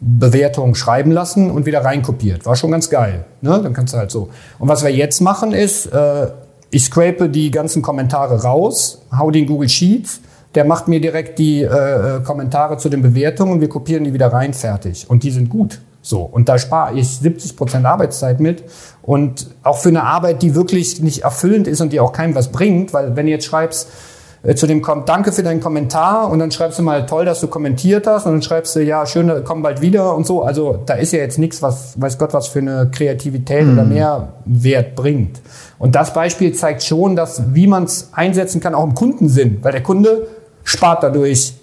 Bewertung schreiben lassen und wieder reinkopiert. War schon ganz geil. Ne? Dann kannst du halt so. Und was wir jetzt machen ist, äh, ich scrape die ganzen Kommentare raus, hau die in Google Sheets, der macht mir direkt die äh, Kommentare zu den Bewertungen, wir kopieren die wieder rein, fertig. Und die sind gut. So, und da spare ich 70 Prozent Arbeitszeit mit. Und auch für eine Arbeit, die wirklich nicht erfüllend ist und die auch keinem was bringt, weil wenn du jetzt schreibst, äh, zu dem kommt, danke für deinen Kommentar und dann schreibst du mal, toll, dass du kommentiert hast und dann schreibst du, ja, schön, komm bald wieder und so. Also da ist ja jetzt nichts, was, weiß Gott, was für eine Kreativität mhm. oder Mehrwert bringt. Und das Beispiel zeigt schon, dass, wie man es einsetzen kann, auch im Kundensinn, weil der Kunde spart dadurch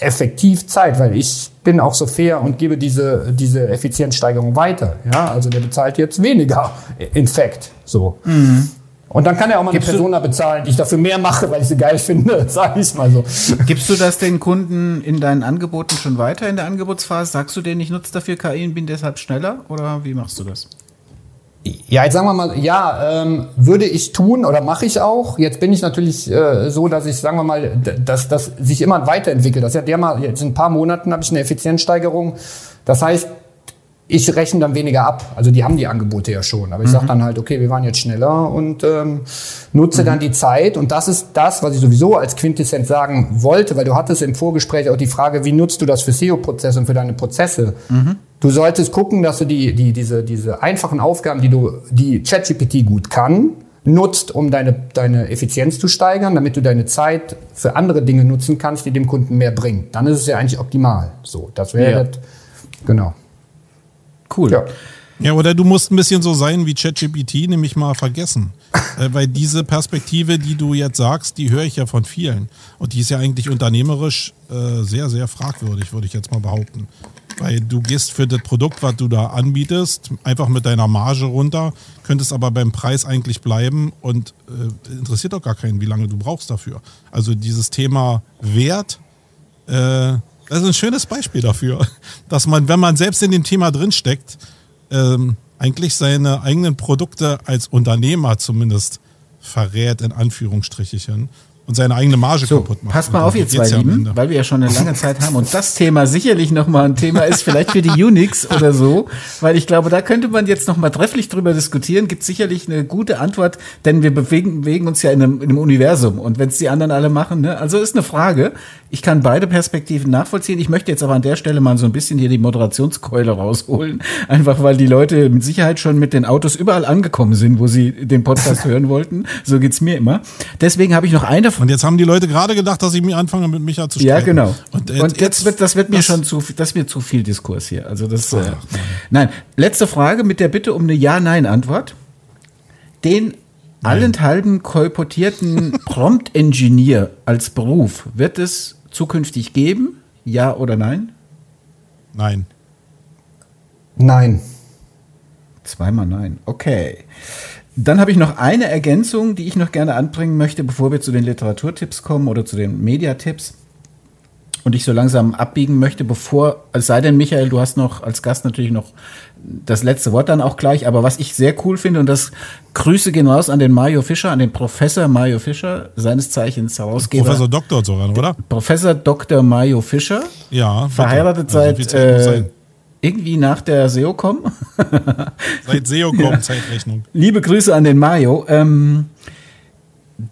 effektiv Zeit, weil ich bin auch so fair und gebe diese, diese Effizienzsteigerung weiter. Ja, also der bezahlt jetzt weniger, in fact, so. Mhm. Und dann kann er auch mal Gibst eine Persona bezahlen, die ich dafür mehr mache, weil ich sie geil finde, sage ich mal so. Gibst du das den Kunden in deinen Angeboten schon weiter in der Angebotsphase? Sagst du denen, ich nutze dafür KI und bin deshalb schneller? Oder wie machst du das? Ja, jetzt sagen wir mal, ja, ähm, würde ich tun oder mache ich auch. Jetzt bin ich natürlich äh, so, dass ich, sagen wir mal, dass das sich immer weiterentwickelt. Das ist ja der mal, jetzt in ein paar Monaten habe ich eine Effizienzsteigerung. Das heißt, ich rechne dann weniger ab. Also die haben die Angebote ja schon. Aber ich mhm. sage dann halt, okay, wir waren jetzt schneller und ähm, nutze mhm. dann die Zeit. Und das ist das, was ich sowieso als Quintessenz sagen wollte, weil du hattest im Vorgespräch auch die Frage, wie nutzt du das für SEO-Prozesse und für deine Prozesse? Mhm. Du solltest gucken, dass du die, die, diese, diese einfachen Aufgaben, die du, die ChatGPT gut kann, nutzt, um deine, deine Effizienz zu steigern, damit du deine Zeit für andere Dinge nutzen kannst, die dem Kunden mehr bringen. Dann ist es ja eigentlich optimal. So, das wäre ja. genau. Cool. Ja. Ja, oder du musst ein bisschen so sein wie ChatGPT, nämlich mal vergessen. äh, weil diese Perspektive, die du jetzt sagst, die höre ich ja von vielen. Und die ist ja eigentlich unternehmerisch äh, sehr, sehr fragwürdig, würde ich jetzt mal behaupten. Weil du gehst für das Produkt, was du da anbietest, einfach mit deiner Marge runter, könntest aber beim Preis eigentlich bleiben und äh, interessiert doch gar keinen, wie lange du brauchst dafür. Also dieses Thema Wert, äh, das ist ein schönes Beispiel dafür, dass man, wenn man selbst in dem Thema drinsteckt, ähm, eigentlich seine eigenen Produkte als Unternehmer zumindest verrät, in Anführungsstrichen, und seine eigene Marge so, kaputt macht. Passt mal auf, ihr zwei Lieben, weil wir ja schon eine lange Zeit haben und das Thema sicherlich nochmal ein Thema ist, vielleicht für die Unix oder so, weil ich glaube, da könnte man jetzt nochmal trefflich drüber diskutieren, gibt sicherlich eine gute Antwort, denn wir bewegen, bewegen uns ja in einem, in einem Universum und wenn es die anderen alle machen, ne, also ist eine Frage. Ich kann beide Perspektiven nachvollziehen. Ich möchte jetzt aber an der Stelle mal so ein bisschen hier die Moderationskeule rausholen, einfach weil die Leute mit Sicherheit schon mit den Autos überall angekommen sind, wo sie den Podcast hören wollten. So geht's mir immer. Deswegen habe ich noch eine und jetzt haben die Leute gerade gedacht, dass ich mir anfange, mit Micha zu streiten. Ja, genau. Und, äh, und jetzt, wird, das wird mir schon zu, das wird zu viel Diskurs hier. Also das, äh, nein. Letzte Frage mit der Bitte um eine Ja-Nein-Antwort. Den Nein. allenthalben kolportierten Prompt-Engineer als Beruf, wird es zukünftig geben? Ja oder nein? Nein. Nein. Zweimal nein. Okay. Dann habe ich noch eine Ergänzung, die ich noch gerne anbringen möchte, bevor wir zu den Literaturtipps kommen oder zu den Mediatipps. und ich so langsam abbiegen möchte, bevor, es sei denn, Michael, du hast noch als Gast natürlich noch das letzte Wort dann auch gleich, aber was ich sehr cool finde, und das Grüße gehen raus an den Mario Fischer, an den Professor Mario Fischer, seines Zeichens Herausgeber. Professor Doktor sogar, oder? Professor Dr. Mario Fischer. Ja. Verheiratet also seit irgendwie nach der SEOCom. seit SEOCom, ja. Zeitrechnung. Liebe Grüße an den Mario. Ähm,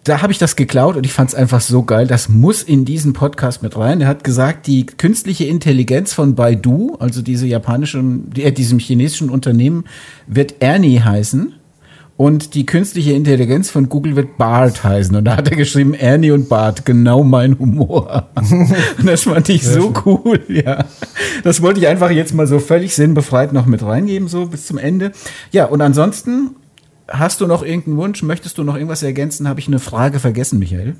da habe ich das geklaut und ich fand es einfach so geil. Das muss in diesen Podcast mit rein. Er hat gesagt, die künstliche Intelligenz von Baidu, also diese japanischen, äh, diesem chinesischen Unternehmen, wird Ernie heißen. Und die künstliche Intelligenz von Google wird Bart heißen. Und da hat er geschrieben, Ernie und Bart, genau mein Humor. und das fand ich so cool, ja. Das wollte ich einfach jetzt mal so völlig sinnbefreit noch mit reingeben, so bis zum Ende. Ja, und ansonsten Hast du noch irgendeinen Wunsch? Möchtest du noch irgendwas ergänzen? Habe ich eine Frage vergessen, Michael?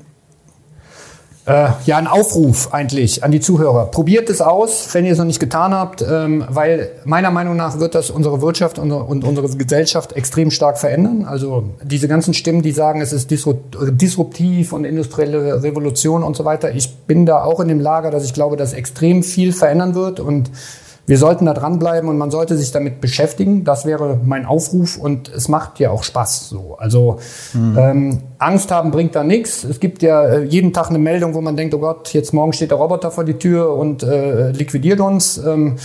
Äh, ja, ein Aufruf eigentlich an die Zuhörer. Probiert es aus, wenn ihr es noch nicht getan habt, ähm, weil meiner Meinung nach wird das unsere Wirtschaft und, und unsere Gesellschaft extrem stark verändern. Also diese ganzen Stimmen, die sagen, es ist disruptiv und industrielle Revolution und so weiter. Ich bin da auch in dem Lager, dass ich glaube, dass extrem viel verändern wird und wir sollten da dranbleiben und man sollte sich damit beschäftigen. Das wäre mein Aufruf und es macht ja auch Spaß. So. Also mhm. ähm, Angst haben bringt da nichts. Es gibt ja äh, jeden Tag eine Meldung, wo man denkt, oh Gott, jetzt morgen steht der Roboter vor die Tür und äh, liquidiert uns. Ähm,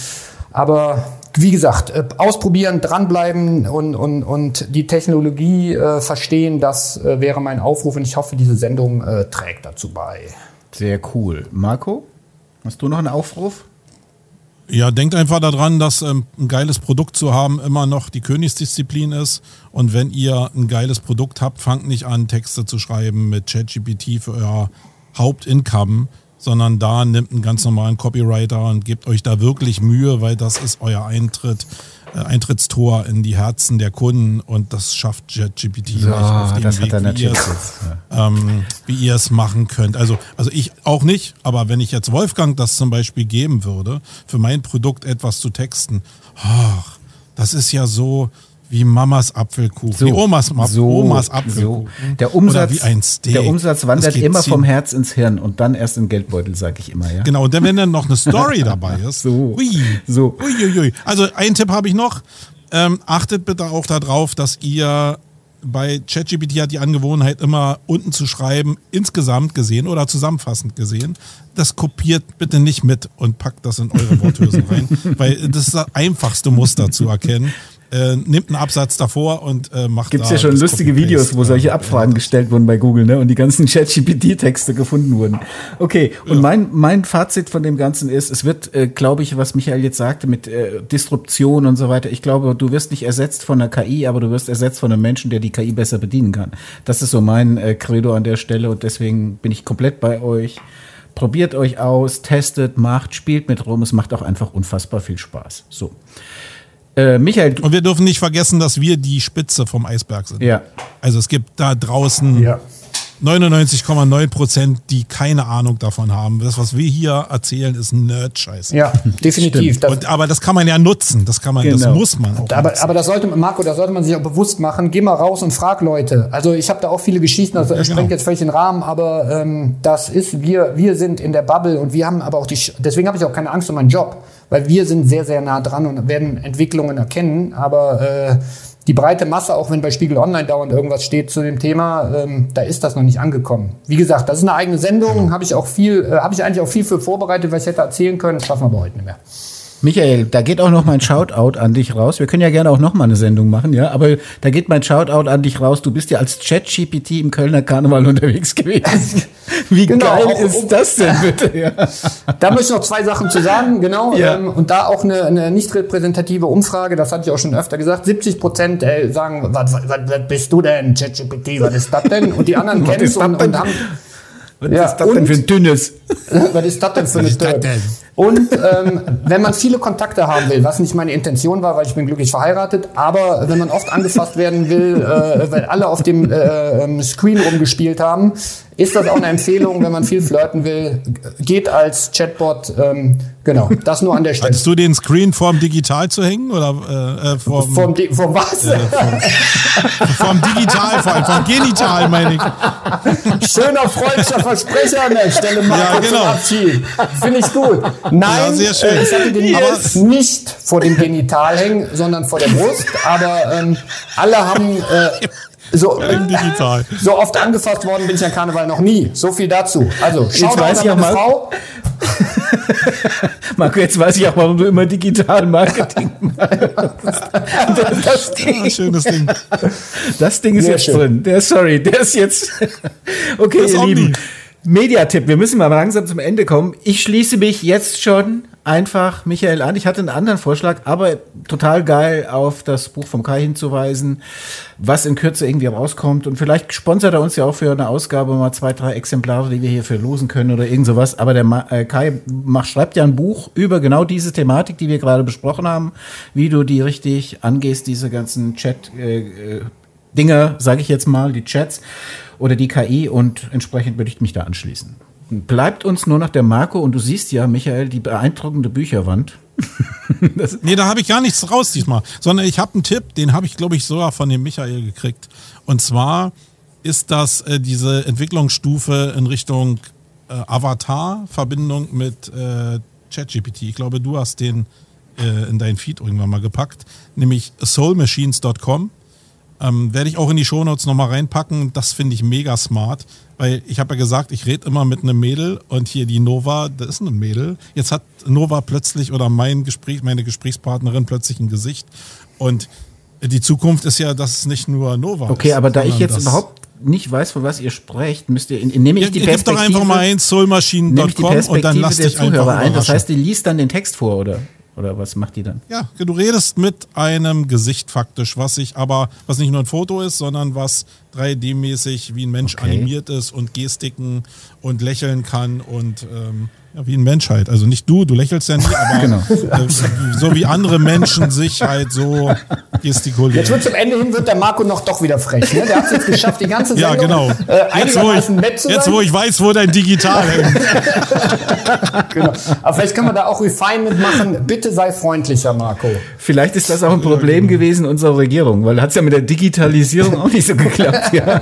aber wie gesagt, äh, ausprobieren, dranbleiben und, und, und die Technologie äh, verstehen, das äh, wäre mein Aufruf und ich hoffe, diese Sendung äh, trägt dazu bei. Sehr cool. Marco, hast du noch einen Aufruf? Ja, denkt einfach daran, dass ähm, ein geiles Produkt zu haben immer noch die Königsdisziplin ist. Und wenn ihr ein geiles Produkt habt, fangt nicht an, Texte zu schreiben mit ChatGPT für euer Hauptincome, sondern da nimmt einen ganz normalen Copywriter und gebt euch da wirklich Mühe, weil das ist euer Eintritt Eintrittstor in die Herzen der Kunden und das schafft JetGPT ja, nicht auf dem das Weg, wie, ihr es, ähm, wie ihr es machen könnt. Also, also ich auch nicht, aber wenn ich jetzt Wolfgang das zum Beispiel geben würde, für mein Produkt etwas zu texten, ach, das ist ja so, wie Mamas Apfelkuchen, so, wie Omas, so, Omas Apfelkuchen. So. Der Umsatz, wie ein Steak. Der Umsatz wandert immer vom Herz ins Hirn und dann erst in Geldbeutel, sage ich immer. Ja? Genau, und dann, wenn dann noch eine Story dabei ist. So. Ui, so. Ui, ui. Also ein Tipp habe ich noch. Ähm, achtet bitte auch darauf, dass ihr bei ChatGPT hat die Angewohnheit, immer unten zu schreiben, insgesamt gesehen oder zusammenfassend gesehen. Das kopiert bitte nicht mit und packt das in eure Worthülsen rein, weil das ist das einfachste Muster zu erkennen äh, nimmt einen Absatz davor und äh, macht Gibt's da ja schon lustige Videos, wo solche Abfragen gestellt wurden bei Google, ne? Und die ganzen ChatGPT-Texte gefunden wurden. Okay, und ja. mein, mein Fazit von dem Ganzen ist, es wird, äh, glaube ich, was Michael jetzt sagte mit äh, Disruption und so weiter, ich glaube, du wirst nicht ersetzt von einer KI, aber du wirst ersetzt von einem Menschen, der die KI besser bedienen kann. Das ist so mein äh, Credo an der Stelle und deswegen bin ich komplett bei euch. Probiert euch aus, testet, macht, spielt mit rum. Es macht auch einfach unfassbar viel Spaß. So. Äh, Michael. Und wir dürfen nicht vergessen, dass wir die Spitze vom Eisberg sind. Ja. Also es gibt da draußen ja. 99,9 Prozent, die keine Ahnung davon haben. Das, was wir hier erzählen, ist Nerd-Scheiß. Ja, definitiv. Das Und, aber das kann man ja nutzen. Das kann man, genau. das muss man auch. Aber, aber das sollte, Marco, da sollte man sich auch bewusst machen. Geh mal raus und frag Leute. Also ich habe da auch viele Geschichten, das ja, sprengt genau. jetzt völlig den Rahmen, aber ähm, das ist, wir, wir sind in der Bubble und wir haben aber auch die, deswegen habe ich auch keine Angst um meinen Job, weil wir sind sehr, sehr nah dran und werden Entwicklungen erkennen, aber äh, die breite Masse, auch wenn bei Spiegel Online dauernd irgendwas steht zu dem Thema, ähm, da ist das noch nicht angekommen. Wie gesagt, das ist eine eigene Sendung, habe ich auch viel, äh, habe ich eigentlich auch viel für vorbereitet, was ich hätte erzählen können, schaffen wir aber heute nicht mehr. Michael, da geht auch noch mein Shoutout an dich raus. Wir können ja gerne auch noch mal eine Sendung machen, ja. Aber da geht mein Shoutout an dich raus. Du bist ja als Chat-GPT im Kölner Karneval unterwegs gewesen. Wie genau, geil ist das denn bitte? Ja. Da möchte ich noch zwei Sachen zu sagen, genau. Ja. Ähm, und da auch eine, eine nicht repräsentative Umfrage, das hatte ich auch schon öfter gesagt. 70 Prozent äh, sagen, was, was, was bist du denn, ChatGPT, was ist das denn? Und die anderen kennen es und, und haben was ja, ist das denn für ein dünnes? Was ist das denn für ein dünnes? Und ähm, wenn man viele Kontakte haben will, was nicht meine Intention war, weil ich bin glücklich verheiratet, aber wenn man oft angefasst werden will, äh, weil alle auf dem äh, ähm, Screen rumgespielt haben, ist das auch eine Empfehlung, wenn man viel flirten will, geht als Chatbot ähm, Genau, das nur an der Stelle. Hattest du den Screen vorm Digital zu hängen oder äh, äh vorm, vom, Di vom was? Äh, vom, vom, Digital, vor allem vom Genital, meine ich. Schöner freudscher Versprecher an der Stelle, Marco, ja, genau. Abschied. Finde ich gut. Nein, ja, sehr schön. Äh, ich hatte den yes. nicht vor dem Genital hängen, sondern vor der Brust, aber ähm, alle haben... Äh, so, so oft angefasst worden bin ich an Karneval noch nie. So viel dazu. Also, schau mal ich auch mal. Frau. Marco, jetzt weiß ich auch, warum du immer digital Marketing machst. Das, das Ding. schönes Ding. Das Ding ist Sehr jetzt schön. drin. Der, sorry, der ist jetzt. Okay, ihr Lieben. Mediatipp, wir müssen mal langsam zum Ende kommen. Ich schließe mich jetzt schon einfach Michael an. Ich hatte einen anderen Vorschlag, aber total geil auf das Buch vom Kai hinzuweisen, was in Kürze irgendwie rauskommt. Und vielleicht sponsert er uns ja auch für eine Ausgabe mal zwei, drei Exemplare, die wir hier verlosen können oder irgend sowas. Aber der äh, Kai macht, schreibt ja ein Buch über genau diese Thematik, die wir gerade besprochen haben, wie du die richtig angehst, diese ganzen Chat- äh, äh Dinger, sage ich jetzt mal, die Chats oder die KI und entsprechend würde ich mich da anschließen bleibt uns nur noch der Marco und du siehst ja, Michael, die beeindruckende Bücherwand. nee, da habe ich gar nichts raus diesmal, sondern ich habe einen Tipp, den habe ich, glaube ich, sogar von dem Michael gekriegt. Und zwar ist das äh, diese Entwicklungsstufe in Richtung äh, Avatar-Verbindung mit äh, ChatGPT. Ich glaube, du hast den äh, in deinen Feed irgendwann mal gepackt, nämlich soulmachines.com. Ähm, Werde ich auch in die Shownotes nochmal reinpacken. Das finde ich mega smart. Weil ich habe ja gesagt, ich rede immer mit einem Mädel und hier die Nova, das ist ein Mädel. Jetzt hat Nova plötzlich oder mein Gespräch, meine Gesprächspartnerin plötzlich ein Gesicht. Und die Zukunft ist ja, dass es nicht nur Nova okay, ist. Okay, aber da ich jetzt überhaupt nicht weiß, von was ihr sprecht, müsst ihr, nehme ich ja, die Perspektive. doch einfach mal ein soulmaschinen.com und dann lasst dich einfach ein. Das heißt, die liest dann den Text vor, oder? Oder was macht die dann? Ja, du redest mit einem Gesicht faktisch, was sich aber, was nicht nur ein Foto ist, sondern was 3D-mäßig wie ein Mensch okay. animiert ist und Gestiken und lächeln kann und ähm, ja, wie ein Mensch halt. Also nicht du, du lächelst ja nie, aber genau. äh, so wie andere Menschen sich halt so gestikulieren. Jetzt wird zum Ende hin wird der Marco noch doch wieder frech. Ne? Der hat es jetzt geschafft, die ganze Sendung ja, genau. äh, jetzt, wo ich, nett zu jetzt, wo ich weiß, wo dein Digital hängt. genau. Aber vielleicht können wir da auch Refinement machen. Bitte sei freundlicher, Marco. Vielleicht ist das auch ein Problem gewesen unserer Regierung, weil hat es ja mit der Digitalisierung auch nicht so geklappt. Ja.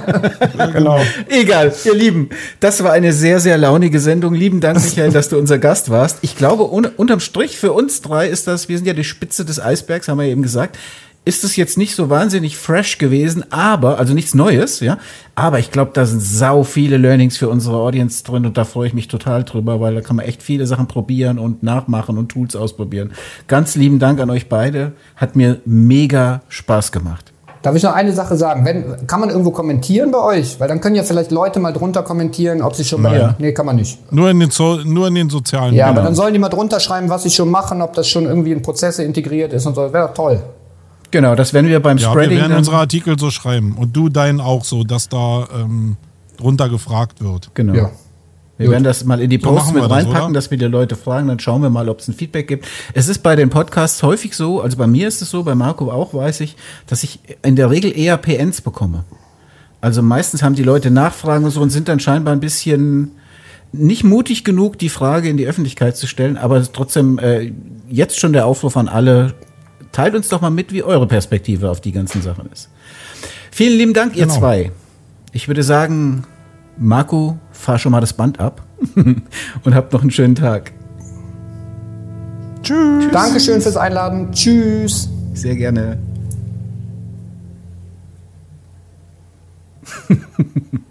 ja. genau. Egal, ihr Lieben, das war eine sehr, sehr launige Sendung. Lieben Dank, Michael, dass du unser Gast warst. Ich glaube, un unterm Strich für uns drei ist das, wir sind ja die Spitze des Eisbergs, haben wir eben gesagt. Ist es jetzt nicht so wahnsinnig fresh gewesen, aber, also nichts Neues, ja. Aber ich glaube, da sind sau viele Learnings für unsere Audience drin und da freue ich mich total drüber, weil da kann man echt viele Sachen probieren und nachmachen und Tools ausprobieren. Ganz lieben Dank an euch beide. Hat mir mega Spaß gemacht. Darf ich noch eine Sache sagen? Wenn, kann man irgendwo kommentieren bei euch? Weil dann können ja vielleicht Leute mal drunter kommentieren, ob sie schon bei. Ja. Nee, kann man nicht. Nur in den, so nur in den sozialen Ja, genau. aber dann sollen die mal drunter schreiben, was sie schon machen, ob das schon irgendwie in Prozesse integriert ist und so. Wäre toll. Genau, das werden wir beim ja, Spreading. Wir werden unsere Artikel so schreiben. Und du deinen auch so, dass da ähm, drunter gefragt wird. Genau. Ja. Wir Gut. werden das mal in die Posts so mit reinpacken, das, dass wir die Leute fragen, dann schauen wir mal, ob es ein Feedback gibt. Es ist bei den Podcasts häufig so, also bei mir ist es so, bei Marco auch weiß ich, dass ich in der Regel eher PNs bekomme. Also meistens haben die Leute Nachfragen und so und sind dann scheinbar ein bisschen nicht mutig genug, die Frage in die Öffentlichkeit zu stellen, aber trotzdem äh, jetzt schon der Aufruf an alle, teilt uns doch mal mit, wie eure Perspektive auf die ganzen Sachen ist. Vielen lieben Dank, ihr genau. zwei. Ich würde sagen, Marco, fahr schon mal das Band ab und habt noch einen schönen Tag. Tschüss. Dankeschön fürs Einladen. Tschüss. Sehr gerne.